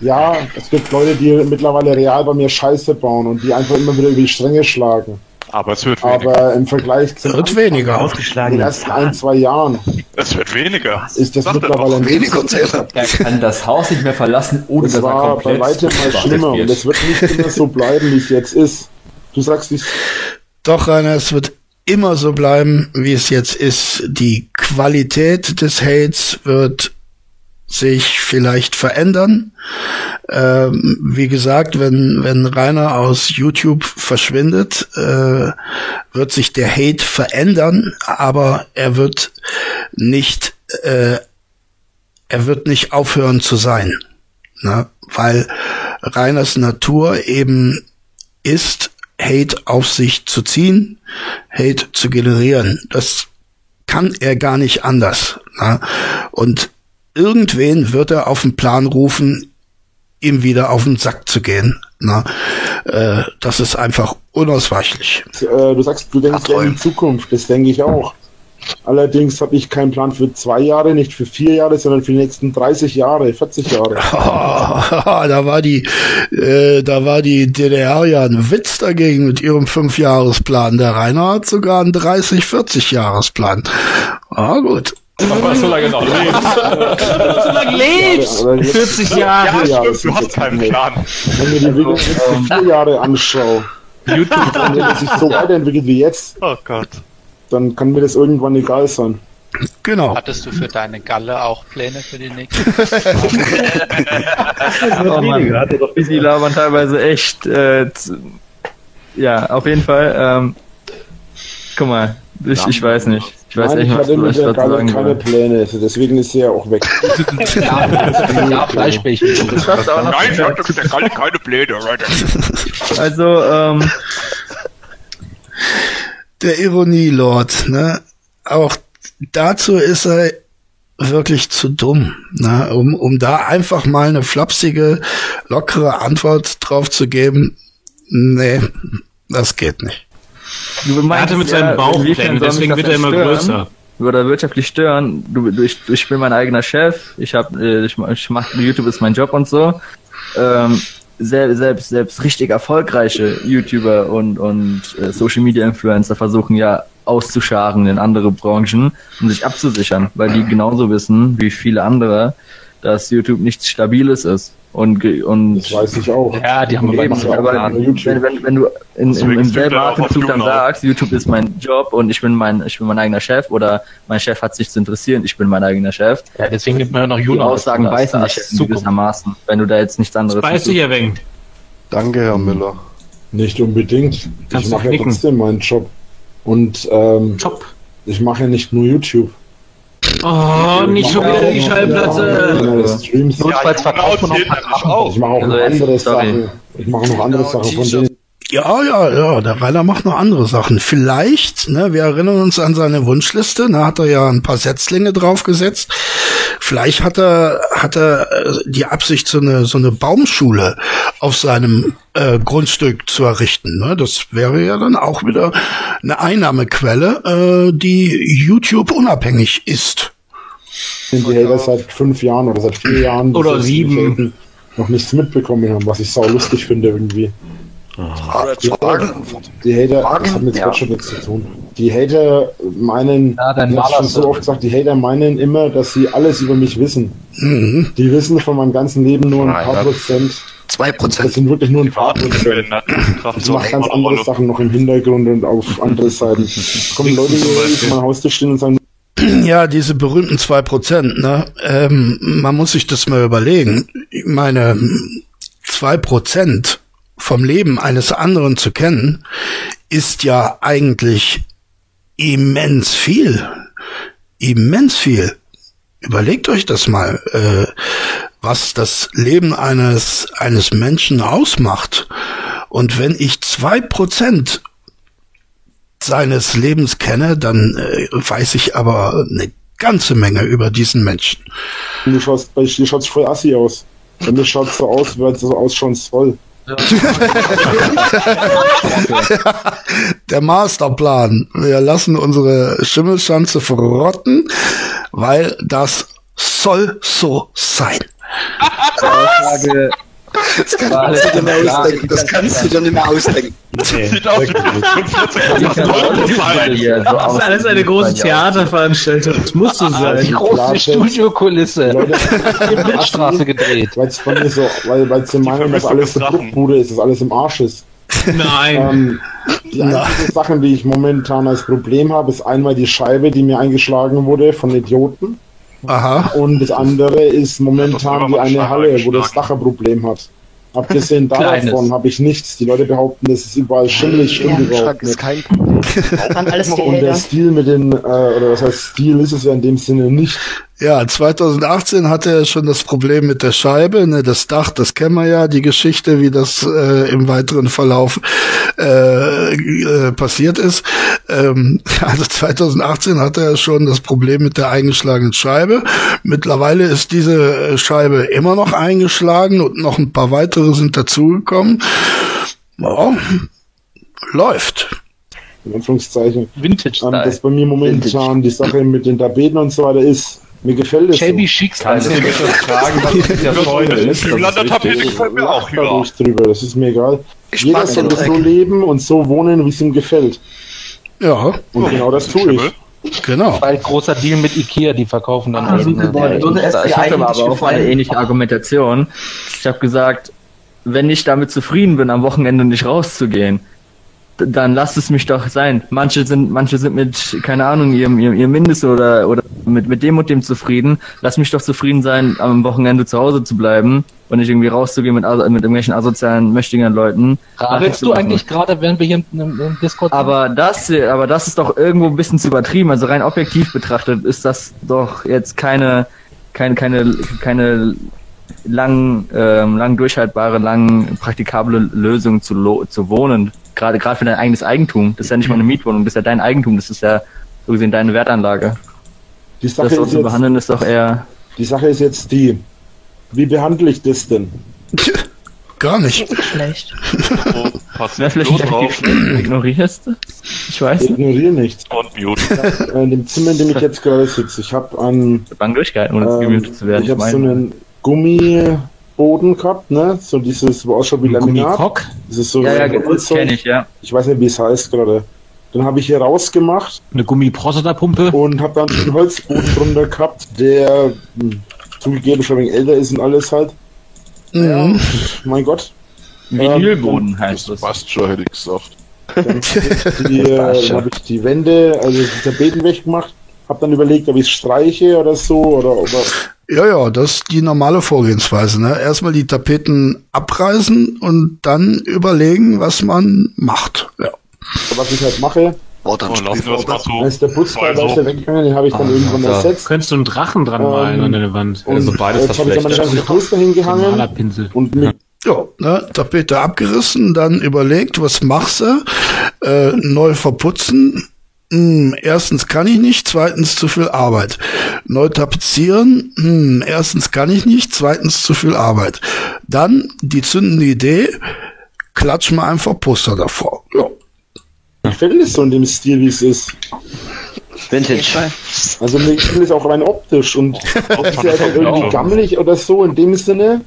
ja, es gibt Leute, die mittlerweile real bei mir Scheiße bauen und die einfach immer wieder über die Stränge schlagen. Aber es wird weniger. Aber im Vergleich zu wird weniger. in den ersten ein, zwei Jahren. Es wird weniger. Ist das Sag mittlerweile ein weniger Er kann das Haus nicht mehr verlassen, ohne das dass war er komplett bei weitem mal schlimmer und es wird nicht immer so bleiben, wie es jetzt ist. Du sagst, wie Doch, Rainer, es wird immer so bleiben, wie es jetzt ist. Die Qualität des Hates wird sich vielleicht verändern. Ähm, wie gesagt, wenn, wenn Rainer aus YouTube verschwindet, äh, wird sich der Hate verändern, aber er wird nicht, äh, er wird nicht aufhören zu sein. Ne? Weil Rainers Natur eben ist, Hate auf sich zu ziehen, Hate zu generieren. Das kann er gar nicht anders. Ne? Und irgendwen wird er auf den Plan rufen, ihm wieder auf den Sack zu gehen. Ne? Äh, das ist einfach unausweichlich. Äh, du sagst, du denkst ja in Zukunft, das denke ich auch. Allerdings habe ich keinen Plan für zwei Jahre, nicht für vier Jahre, sondern für die nächsten 30 Jahre, 40 Jahre. Oh, da war die, äh, da war die DDR ja ein Witz dagegen mit ihrem Fünfjahresplan. Der Rainer hat sogar einen 30, 40 Jahresplan. Ah, gut. Aber so lange noch lebst. so lange lebst! 40 Jahre. Ja, stimmt, du hast keinen Plan. Wenn wir die Videos jetzt vier Jahre anschauen, YouTube, wenn das sich so weiterentwickelt wie jetzt, oh Gott. Dann kann mir das irgendwann egal sein. Genau. Hattest du für deine Galle auch Pläne für die nächste? oh Mann, die labern teilweise echt. Äh, ja, auf jeden Fall. Ähm, guck mal, ich, ich weiß nicht. Ich weiß Nein, nicht, ich was hatte mit der Galle keine. Pläne, also deswegen ist sie ja auch weg. Ja, Fleischbällchen. Auch noch Nein, ich hatte mit der Galle keine Pläne. Also, ähm, Der Ironielord, ne? Auch dazu ist er wirklich zu dumm, ne? um, um da einfach mal eine flapsige, lockere Antwort drauf zu geben. Nee, das geht nicht. du Er meinst hatte mit ja, seinen Bauchplänen, deswegen mich wird er immer denn größer. Oder wirtschaftlich stören. Du, du, ich, ich bin mein eigener Chef. Ich hab, äh, ich, ich mach, YouTube ist mein Job und so. Ähm, selbst, selbst, selbst richtig erfolgreiche YouTuber und, und äh, Social Media Influencer versuchen ja auszuscharen in andere Branchen, um sich abzusichern, weil die genauso wissen wie viele andere, dass YouTube nichts Stabiles ist. Und, ge- und Das weiß ich auch. Ja, die haben aber Eben, aber wenn, YouTube. wenn, wenn du in, in, im selben Atemzug dann sagst, YouTube ist mein Job und ich bin mein, ich bin mein eigener Chef oder mein Chef hat sich zu interessieren, ich bin mein eigener Chef. Ja, deswegen nimmt man ja noch Die Juno. Aussagen beißen sich Zukunft. gewissermaßen, wenn du da jetzt nichts anderes Beißt dich weg. Danke, Herr Müller. Nicht unbedingt. Kannst ich mache ja trotzdem meinen Job. Und ähm, Top. ich mache ja nicht nur YouTube. Oh, nicht schon wieder die Schallplatte. Streams. Notfalls verkauft man noch ein paar Drachen. Ich mache auch Also noch andere. Sachen. Ich mache noch andere Sachen von denen. Ja, ja, ja, der Rainer macht noch andere Sachen. Vielleicht, ne, wir erinnern uns an seine Wunschliste, da hat er ja ein paar Setzlinge draufgesetzt. Vielleicht hat er, hat er äh, die Absicht, so eine, so eine Baumschule auf seinem äh, Grundstück zu errichten. Ne? Das wäre ja dann auch wieder eine Einnahmequelle, äh, die YouTube unabhängig ist. Sind die Hater seit fünf Jahren oder seit vier Jahren Oder sieben. noch nichts mitbekommen haben, was ich sau lustig finde irgendwie. Die Hater, die Hater das hat mit schon nichts zu tun. Die Hater meinen, Ja, ich schon so oft gesagt, die Hater meinen immer, dass sie alles über mich wissen. Mhm. Die wissen von meinem ganzen Leben nur ein paar Prozent. Zwei Das Prozent. sind wirklich nur ein paar Prozent. Ich mache ganz andere Sachen noch im Hintergrund und auf andere Seiten. Es kommen Leute, die vor mein Haus stehen und sagen, Ja, diese berühmten zwei Prozent, ne? Ähm, man muss sich das mal überlegen. Ich meine, zwei Prozent vom Leben eines anderen zu kennen, ist ja eigentlich immens viel. Immens viel. Überlegt euch das mal, äh, was das Leben eines, eines Menschen ausmacht. Und wenn ich zwei Prozent seines Lebens kenne, dann äh, weiß ich aber eine ganze Menge über diesen Menschen. du schaust, dir schaut's voll assi aus. Bei mir schaut's so aus, weil es so ausschauen soll. Der Masterplan. Wir lassen unsere Schimmelschanze verrotten, weil das soll so sein. Aussage, Das kannst du dir nicht mehr ausdenken. Das kannst du dir nicht mehr ausdenken. Sieht aus wie 45 hier so Das ist alles eine große Theaterveranstaltung. Das muss so Die sein. große Klartext. Studiokulisse. Leute, in Blitzstraße gedreht. weil es bei mir so, weil, weil sie meinen, dass alles eine. Bruchbude ist, dass alles im Arsch ist. Nein. Ähm, die einzigen Sachen, die ich momentan als Problem habe, ist einmal die Scheibe, die mir eingeschlagen wurde von Idioten. Aha. Und das andere ist momentan die mal eine Halle, wo das eingeschlagen. Dach ein Problem hat. Abgesehen davon habe ich nichts. Die Leute behaupten, das ist überall schimmelig, stimmt überhaupt Schrank ist nicht. kein Problem. Und der. Stil mit den, äh, oder was heißt Stil ist es ja in dem Sinne nicht. Ja, 2018 hatte er schon das Problem mit der Scheibe, ne, das Dach, das kennen wir ja, die Geschichte, wie das äh, im weiteren Verlauf äh, äh, passiert ist. Ähm, also 2018 hatte er schon das Problem mit der eingeschlagenen Scheibe. Mittlerweile ist diese äh, Scheibe immer noch eingeschlagen und noch ein paar weitere sind dazugekommen. Ja, läuft. In Anführungszeichen. Vintage Ähm, das bei mir momentan die Sache mit den Tapeten und so weiter ist. Mir gefällt es. Shabby so. Chic Kannst du mir bitte fragen, was mit der Scheune ist? Das wichtig. gefällt mir auch, ja. drüber, das ist mir egal. Ich Jeder soll so leben und so wohnen, wie es ihm gefällt. Ja, Und genau das tue ich. Genau. Weil großer Deal mit Ikea, die verkaufen dann Ah, halt. Ne, ich hatte aber auch eine ähnliche Argumentation. Ich habe gesagt, wenn ich damit zufrieden bin, am Wochenende nicht rauszugehen, dann lasst es mich doch sein. Manche sind, manche sind mit, keine Ahnung, ihrem, ihrem, ihrem Mindest oder, oder mit, mit dem und dem zufrieden. Lass mich doch zufrieden sein, am Wochenende zu Hause zu bleiben und nicht irgendwie rauszugehen mit, aso- mit irgendwelchen asozialen, mächtigen Leuten. Radelst du eigentlich gerade, während wir hier im, Discord? Aber das, aber das ist doch irgendwo ein bisschen zu übertrieben. Also rein objektiv betrachtet ist das doch jetzt keine, keine, keine, keine lang, ähm, lang durchhaltbare, lang praktikable Lösung zu, lo zu wohnen. Gerade, gerade für dein eigenes Eigentum. Das ist ja nicht mal eine Mietwohnung, das ist ja dein Eigentum. Das ist ja so gesehen deine Wertanlage. Die Sache Das so ist zu jetzt- behandeln ist doch eher. Die Sache ist jetzt die, wie behandle ich das denn? Gar nicht. Schlecht. Was Wäre vielleicht nicht aktiv schlecht. Ignorierst du? Ich weiß. Ich ignoriere nichts. Und mute. Äh, In dem Zimmer, in dem ich jetzt gerade sitze, ich habe an. Lang durchgehalten, ohne ähm, gemutet zu werden. Ich habe so einen Gummiboden gehabt, ne? So dieses, wo ausschaut wie Laminat. Gummikock? Das ist so Ja, ja, so das kenn ich, ja. Ich weiß nicht, wie es heißt gerade. Dann habe ich hier rausgemacht. Eine Gummiprostatapumpe. Und habe dann einen Holzboden drunter gehabt, der hm, zugegeben schon ein wenig älter ist und alles halt. Mhm. Mein Gott. Vinylboden heißt das. Passt schon, hätte ich gesagt. Die, äh, dann habe ich die Wände, also die Tapeten weggemacht. Hab dann überlegt, ob ich es streiche oder so. Oder, oder Ja, ja, das ist die normale Vorgehensweise. Ne? Erstmal die Tapeten abreißen und dann überlegen, was man macht. Ja. was ich halt mache. Oh, dann lassen wir es mal so. Ist der Putzteil Also. der weggegangen, den habe ich dann Ah, irgendwann da ersetzt. Könntest du einen Drachen dran malen Ähm, an deine Wand. und jetzt habe ich dann meine ganzen Poster hingehangen. Malerpinsel. Und mit Ja, ne, Tapete abgerissen, dann überlegt, was machst du? Äh, neu verputzen. Hm, erstens kann ich nicht, zweitens zu viel Arbeit. Neu tapezieren. Hm, erstens kann ich nicht, zweitens zu viel Arbeit. Dann die zündende Idee, klatsch mal einfach Poster davor. Ja. mir gefällt es so in dem Stil, wie es ist. Vintage. Also mir gefällt es auch rein optisch und ist ja halt irgendwie gammelig oder so in dem Sinne,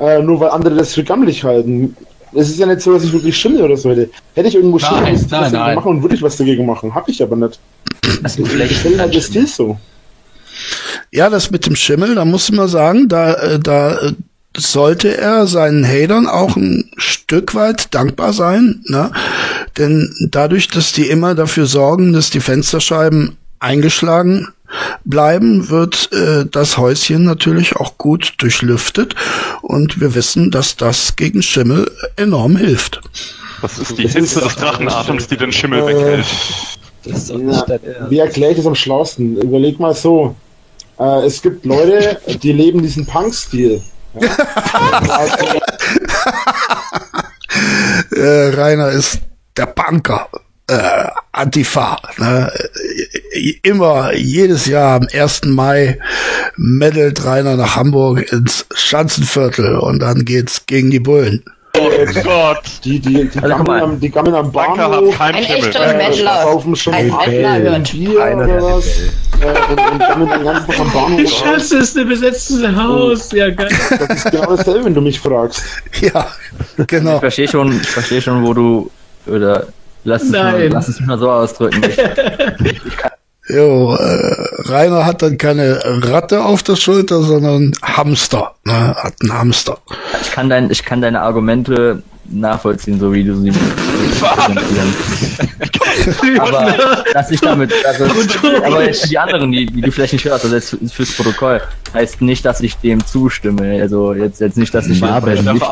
äh, nur weil andere das für gammelig halten. Es ist ja nicht so, dass ich wirklich Schimmel oder so hätte. Hätte ich irgendwo Schimmel, Nein, müsste ich nein, das nein. machen und würde ich was dagegen machen. Hab ich aber nicht. Das Mir gefällt halt der Stil so. Ja, das mit dem Schimmel, da muss man sagen, da, äh, da äh, sollte er seinen Hatern auch ein Stück weit dankbar sein, ne? Denn dadurch, dass die immer dafür sorgen, dass die Fensterscheiben eingeschlagen bleiben, wird äh, das Häuschen natürlich auch gut durchlüftet und wir wissen, dass das gegen Schimmel enorm hilft. Das ist die Hitze des Drachenatems, die den Schimmel weghält. Ja, wie erkläre ich das am schlausten? Überleg mal so. Äh, es gibt Leute, die leben diesen Punk-Stil. Ja? Also, äh, Rainer ist der Banker. Äh, Antifa. Ne? Äh, Immer, jedes Jahr am 1. Mai meddelt Rainer nach Hamburg ins Schanzenviertel und dann geht's gegen die Bullen. Oh Gott. Die, die, die, Also, gammeln, am, die gammeln am Bahnhof. Ein echter Mettler. Schon Ein Mettler hört. Bier oder was. Äh, und, und gammeln den ganzen Tag am Bahnhof. Scheiße, ist ein besetztes Haus. Ja, geil. Das ist genau dasselbe, wenn du mich fragst. Ja, Ich genau. verstehe schon, ich verstehe schon, wo du oder lass es, mal, Nein. lass es mich mal so ausdrücken. Ich, Jo, äh, Rainer hat dann keine Ratte auf der Schulter, sondern Hamster. Ne? Hat einen Hamster. ich kann dein, ich kann deine Argumente nachvollziehen, so wie du sie präsentieren. aber dass ich damit, also, aber jetzt die anderen, die, die du vielleicht nicht hörst, also jetzt fürs Protokoll, heißt nicht, dass ich dem zustimme. Also jetzt, jetzt nicht, dass ich dem nicht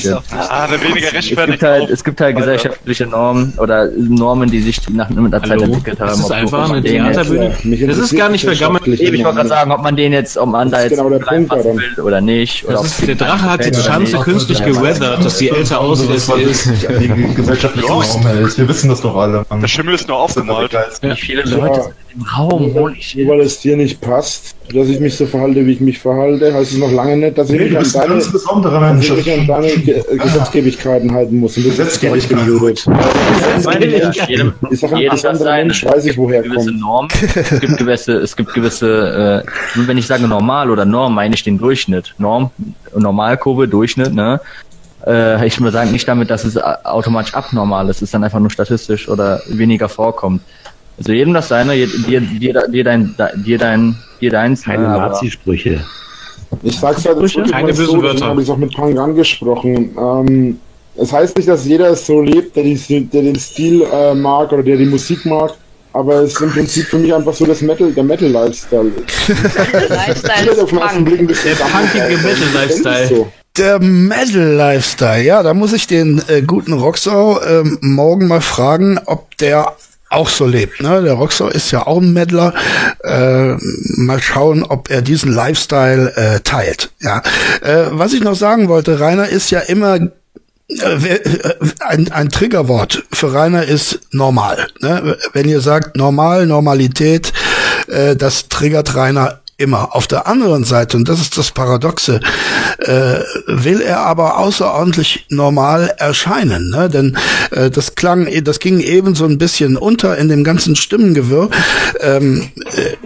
Shit. Ah, weniger Es rechtfertigt. gibt halt, es gibt halt gesellschaftliche Normen oder Normen, die sich nach mit der Zeit Hallo? entwickelt haben. Das ist einfach eine Theaterbühne. Das ist interessiert gar nicht Eben, ich wollte gerade sagen, ob man den jetzt, ob man da Das jetzt genau der Punkt will oder nicht. Oder ist, der Drache hat die Schanze künstlich geweathert, dass sie älter aussieht, als sie ist. die gesellschaftliche Norm ist. Wir wissen das doch alle. Der Schimmel ist nur aufgemalt. Wie viele Leute im Raum? Holy shit. Nur weil es dir nicht passt, dass ich mich so verhalte, wie ich mich verhalte, heißt es noch lange nicht, dass ich Nee, mich an deine, ganz dass Mensch. ich mich an deine Ge äh, Gesetzgebigkeiten halten muss. Und nicht gemutet. Meine ich, jedem, Ich sage, ein jedem das sein. Mensch weiß ich, woher Es gibt gewisse kommt. Normen. Es gibt gewisse, es gibt gewisse, äh, wenn ich sage normal oder Norm, meine ich den Durchschnitt. Norm, Normalkurve, Durchschnitt, ne? Äh, ich würde sagen, nicht damit, dass es automatisch abnormal ist, es ist dann einfach nur statistisch oder weniger vorkommt. Also jedem das seine, dir, dir, dir dein, dir dein, dir deins. Keine ne, Nazi-Sprüche. Ich sag's halt, das Keine bösen so, Wörter. habe ich auch mit Punk angesprochen. Ähm, es heißt nicht, dass jeder so lebt, der, die, der den Stil äh, mag oder der die Musik mag, aber es ist im Prinzip für mich einfach so das Metal, der Metal-Lifestyle. Lifestyle ist auf den ersten Punk. Blick ein bisschen Der punkige Metal-Lifestyle. So. Der Metal-Lifestyle, ja, da muss ich den äh, guten Roxau ähm, morgen mal fragen, ob der auch so lebt. Ne? Der Roxau ist ja auch ein Meddler. Äh, mal schauen, ob er diesen Lifestyle äh, teilt. Ja, äh, was ich noch sagen wollte, Rainer ist ja immer äh, äh, ein, ein Triggerwort für Rainer ist normal. Ne? Wenn ihr sagt normal, Normalität, äh, das triggert Rainer immer. Auf der anderen Seite, und das ist das Paradoxe, äh, will er aber außerordentlich normal erscheinen. Ne? Denn äh, das klang, das ging eben so ein bisschen unter in dem ganzen Stimmengewirr. Ähm, äh,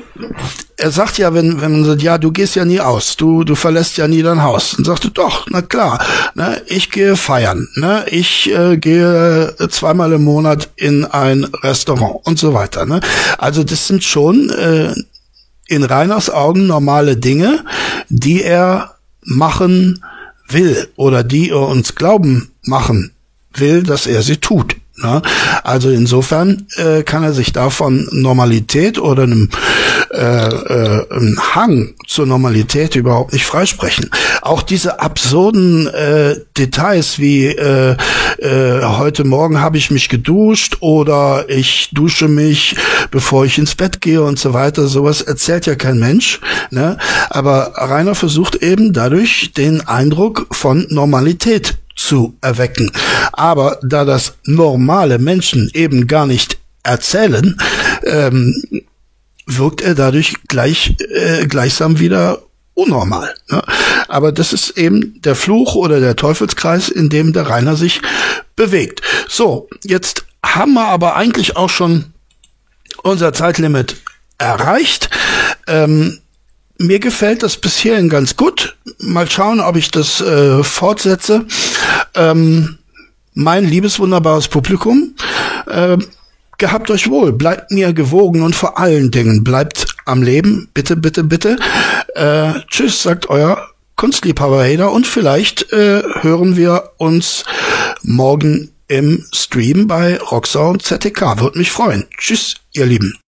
er sagt ja, wenn, wenn man sagt, ja, du gehst ja nie aus, du, du verlässt ja nie dein Haus. Und sagte, doch, na klar, ne, ich gehe feiern, ne, ich äh, gehe zweimal im Monat in ein Restaurant und so weiter. Ne. Also das sind schon äh, in Reiners Augen normale Dinge, die er machen will oder die er uns glauben machen will, dass er sie tut. Ne? Also insofern äh, kann er sich davon Normalität oder einem, äh, äh, Hang zur Normalität überhaupt nicht freisprechen. Auch diese absurden äh, Details wie äh, äh, heute Morgen habe ich mich geduscht oder ich dusche mich, bevor ich ins Bett gehe und so weiter, sowas erzählt ja kein Mensch. Ne? Aber Rainer versucht eben dadurch den Eindruck von Normalität zu erwecken. Aber da das normale Menschen eben gar nicht erzählen, ähm, wirkt er dadurch gleich äh, gleichsam wieder unnormal. Ne? Aber das ist eben der Fluch oder der Teufelskreis, in dem der Rainer sich bewegt. So, jetzt haben wir aber eigentlich auch schon unser Zeitlimit erreicht. Ähm, mir gefällt das bis hierhin ganz gut. Mal schauen, ob ich das äh, fortsetze. Ähm, mein liebes, wunderbares Publikum, äh, gehabt euch wohl, bleibt mir gewogen und vor allen Dingen bleibt am Leben. Bitte, bitte, bitte. Äh, tschüss, sagt euer Kunstliebhaber Hader und vielleicht äh, hören wir uns morgen im Stream bei Roxau und ZTK. Würde mich freuen. Tschüss, ihr Lieben.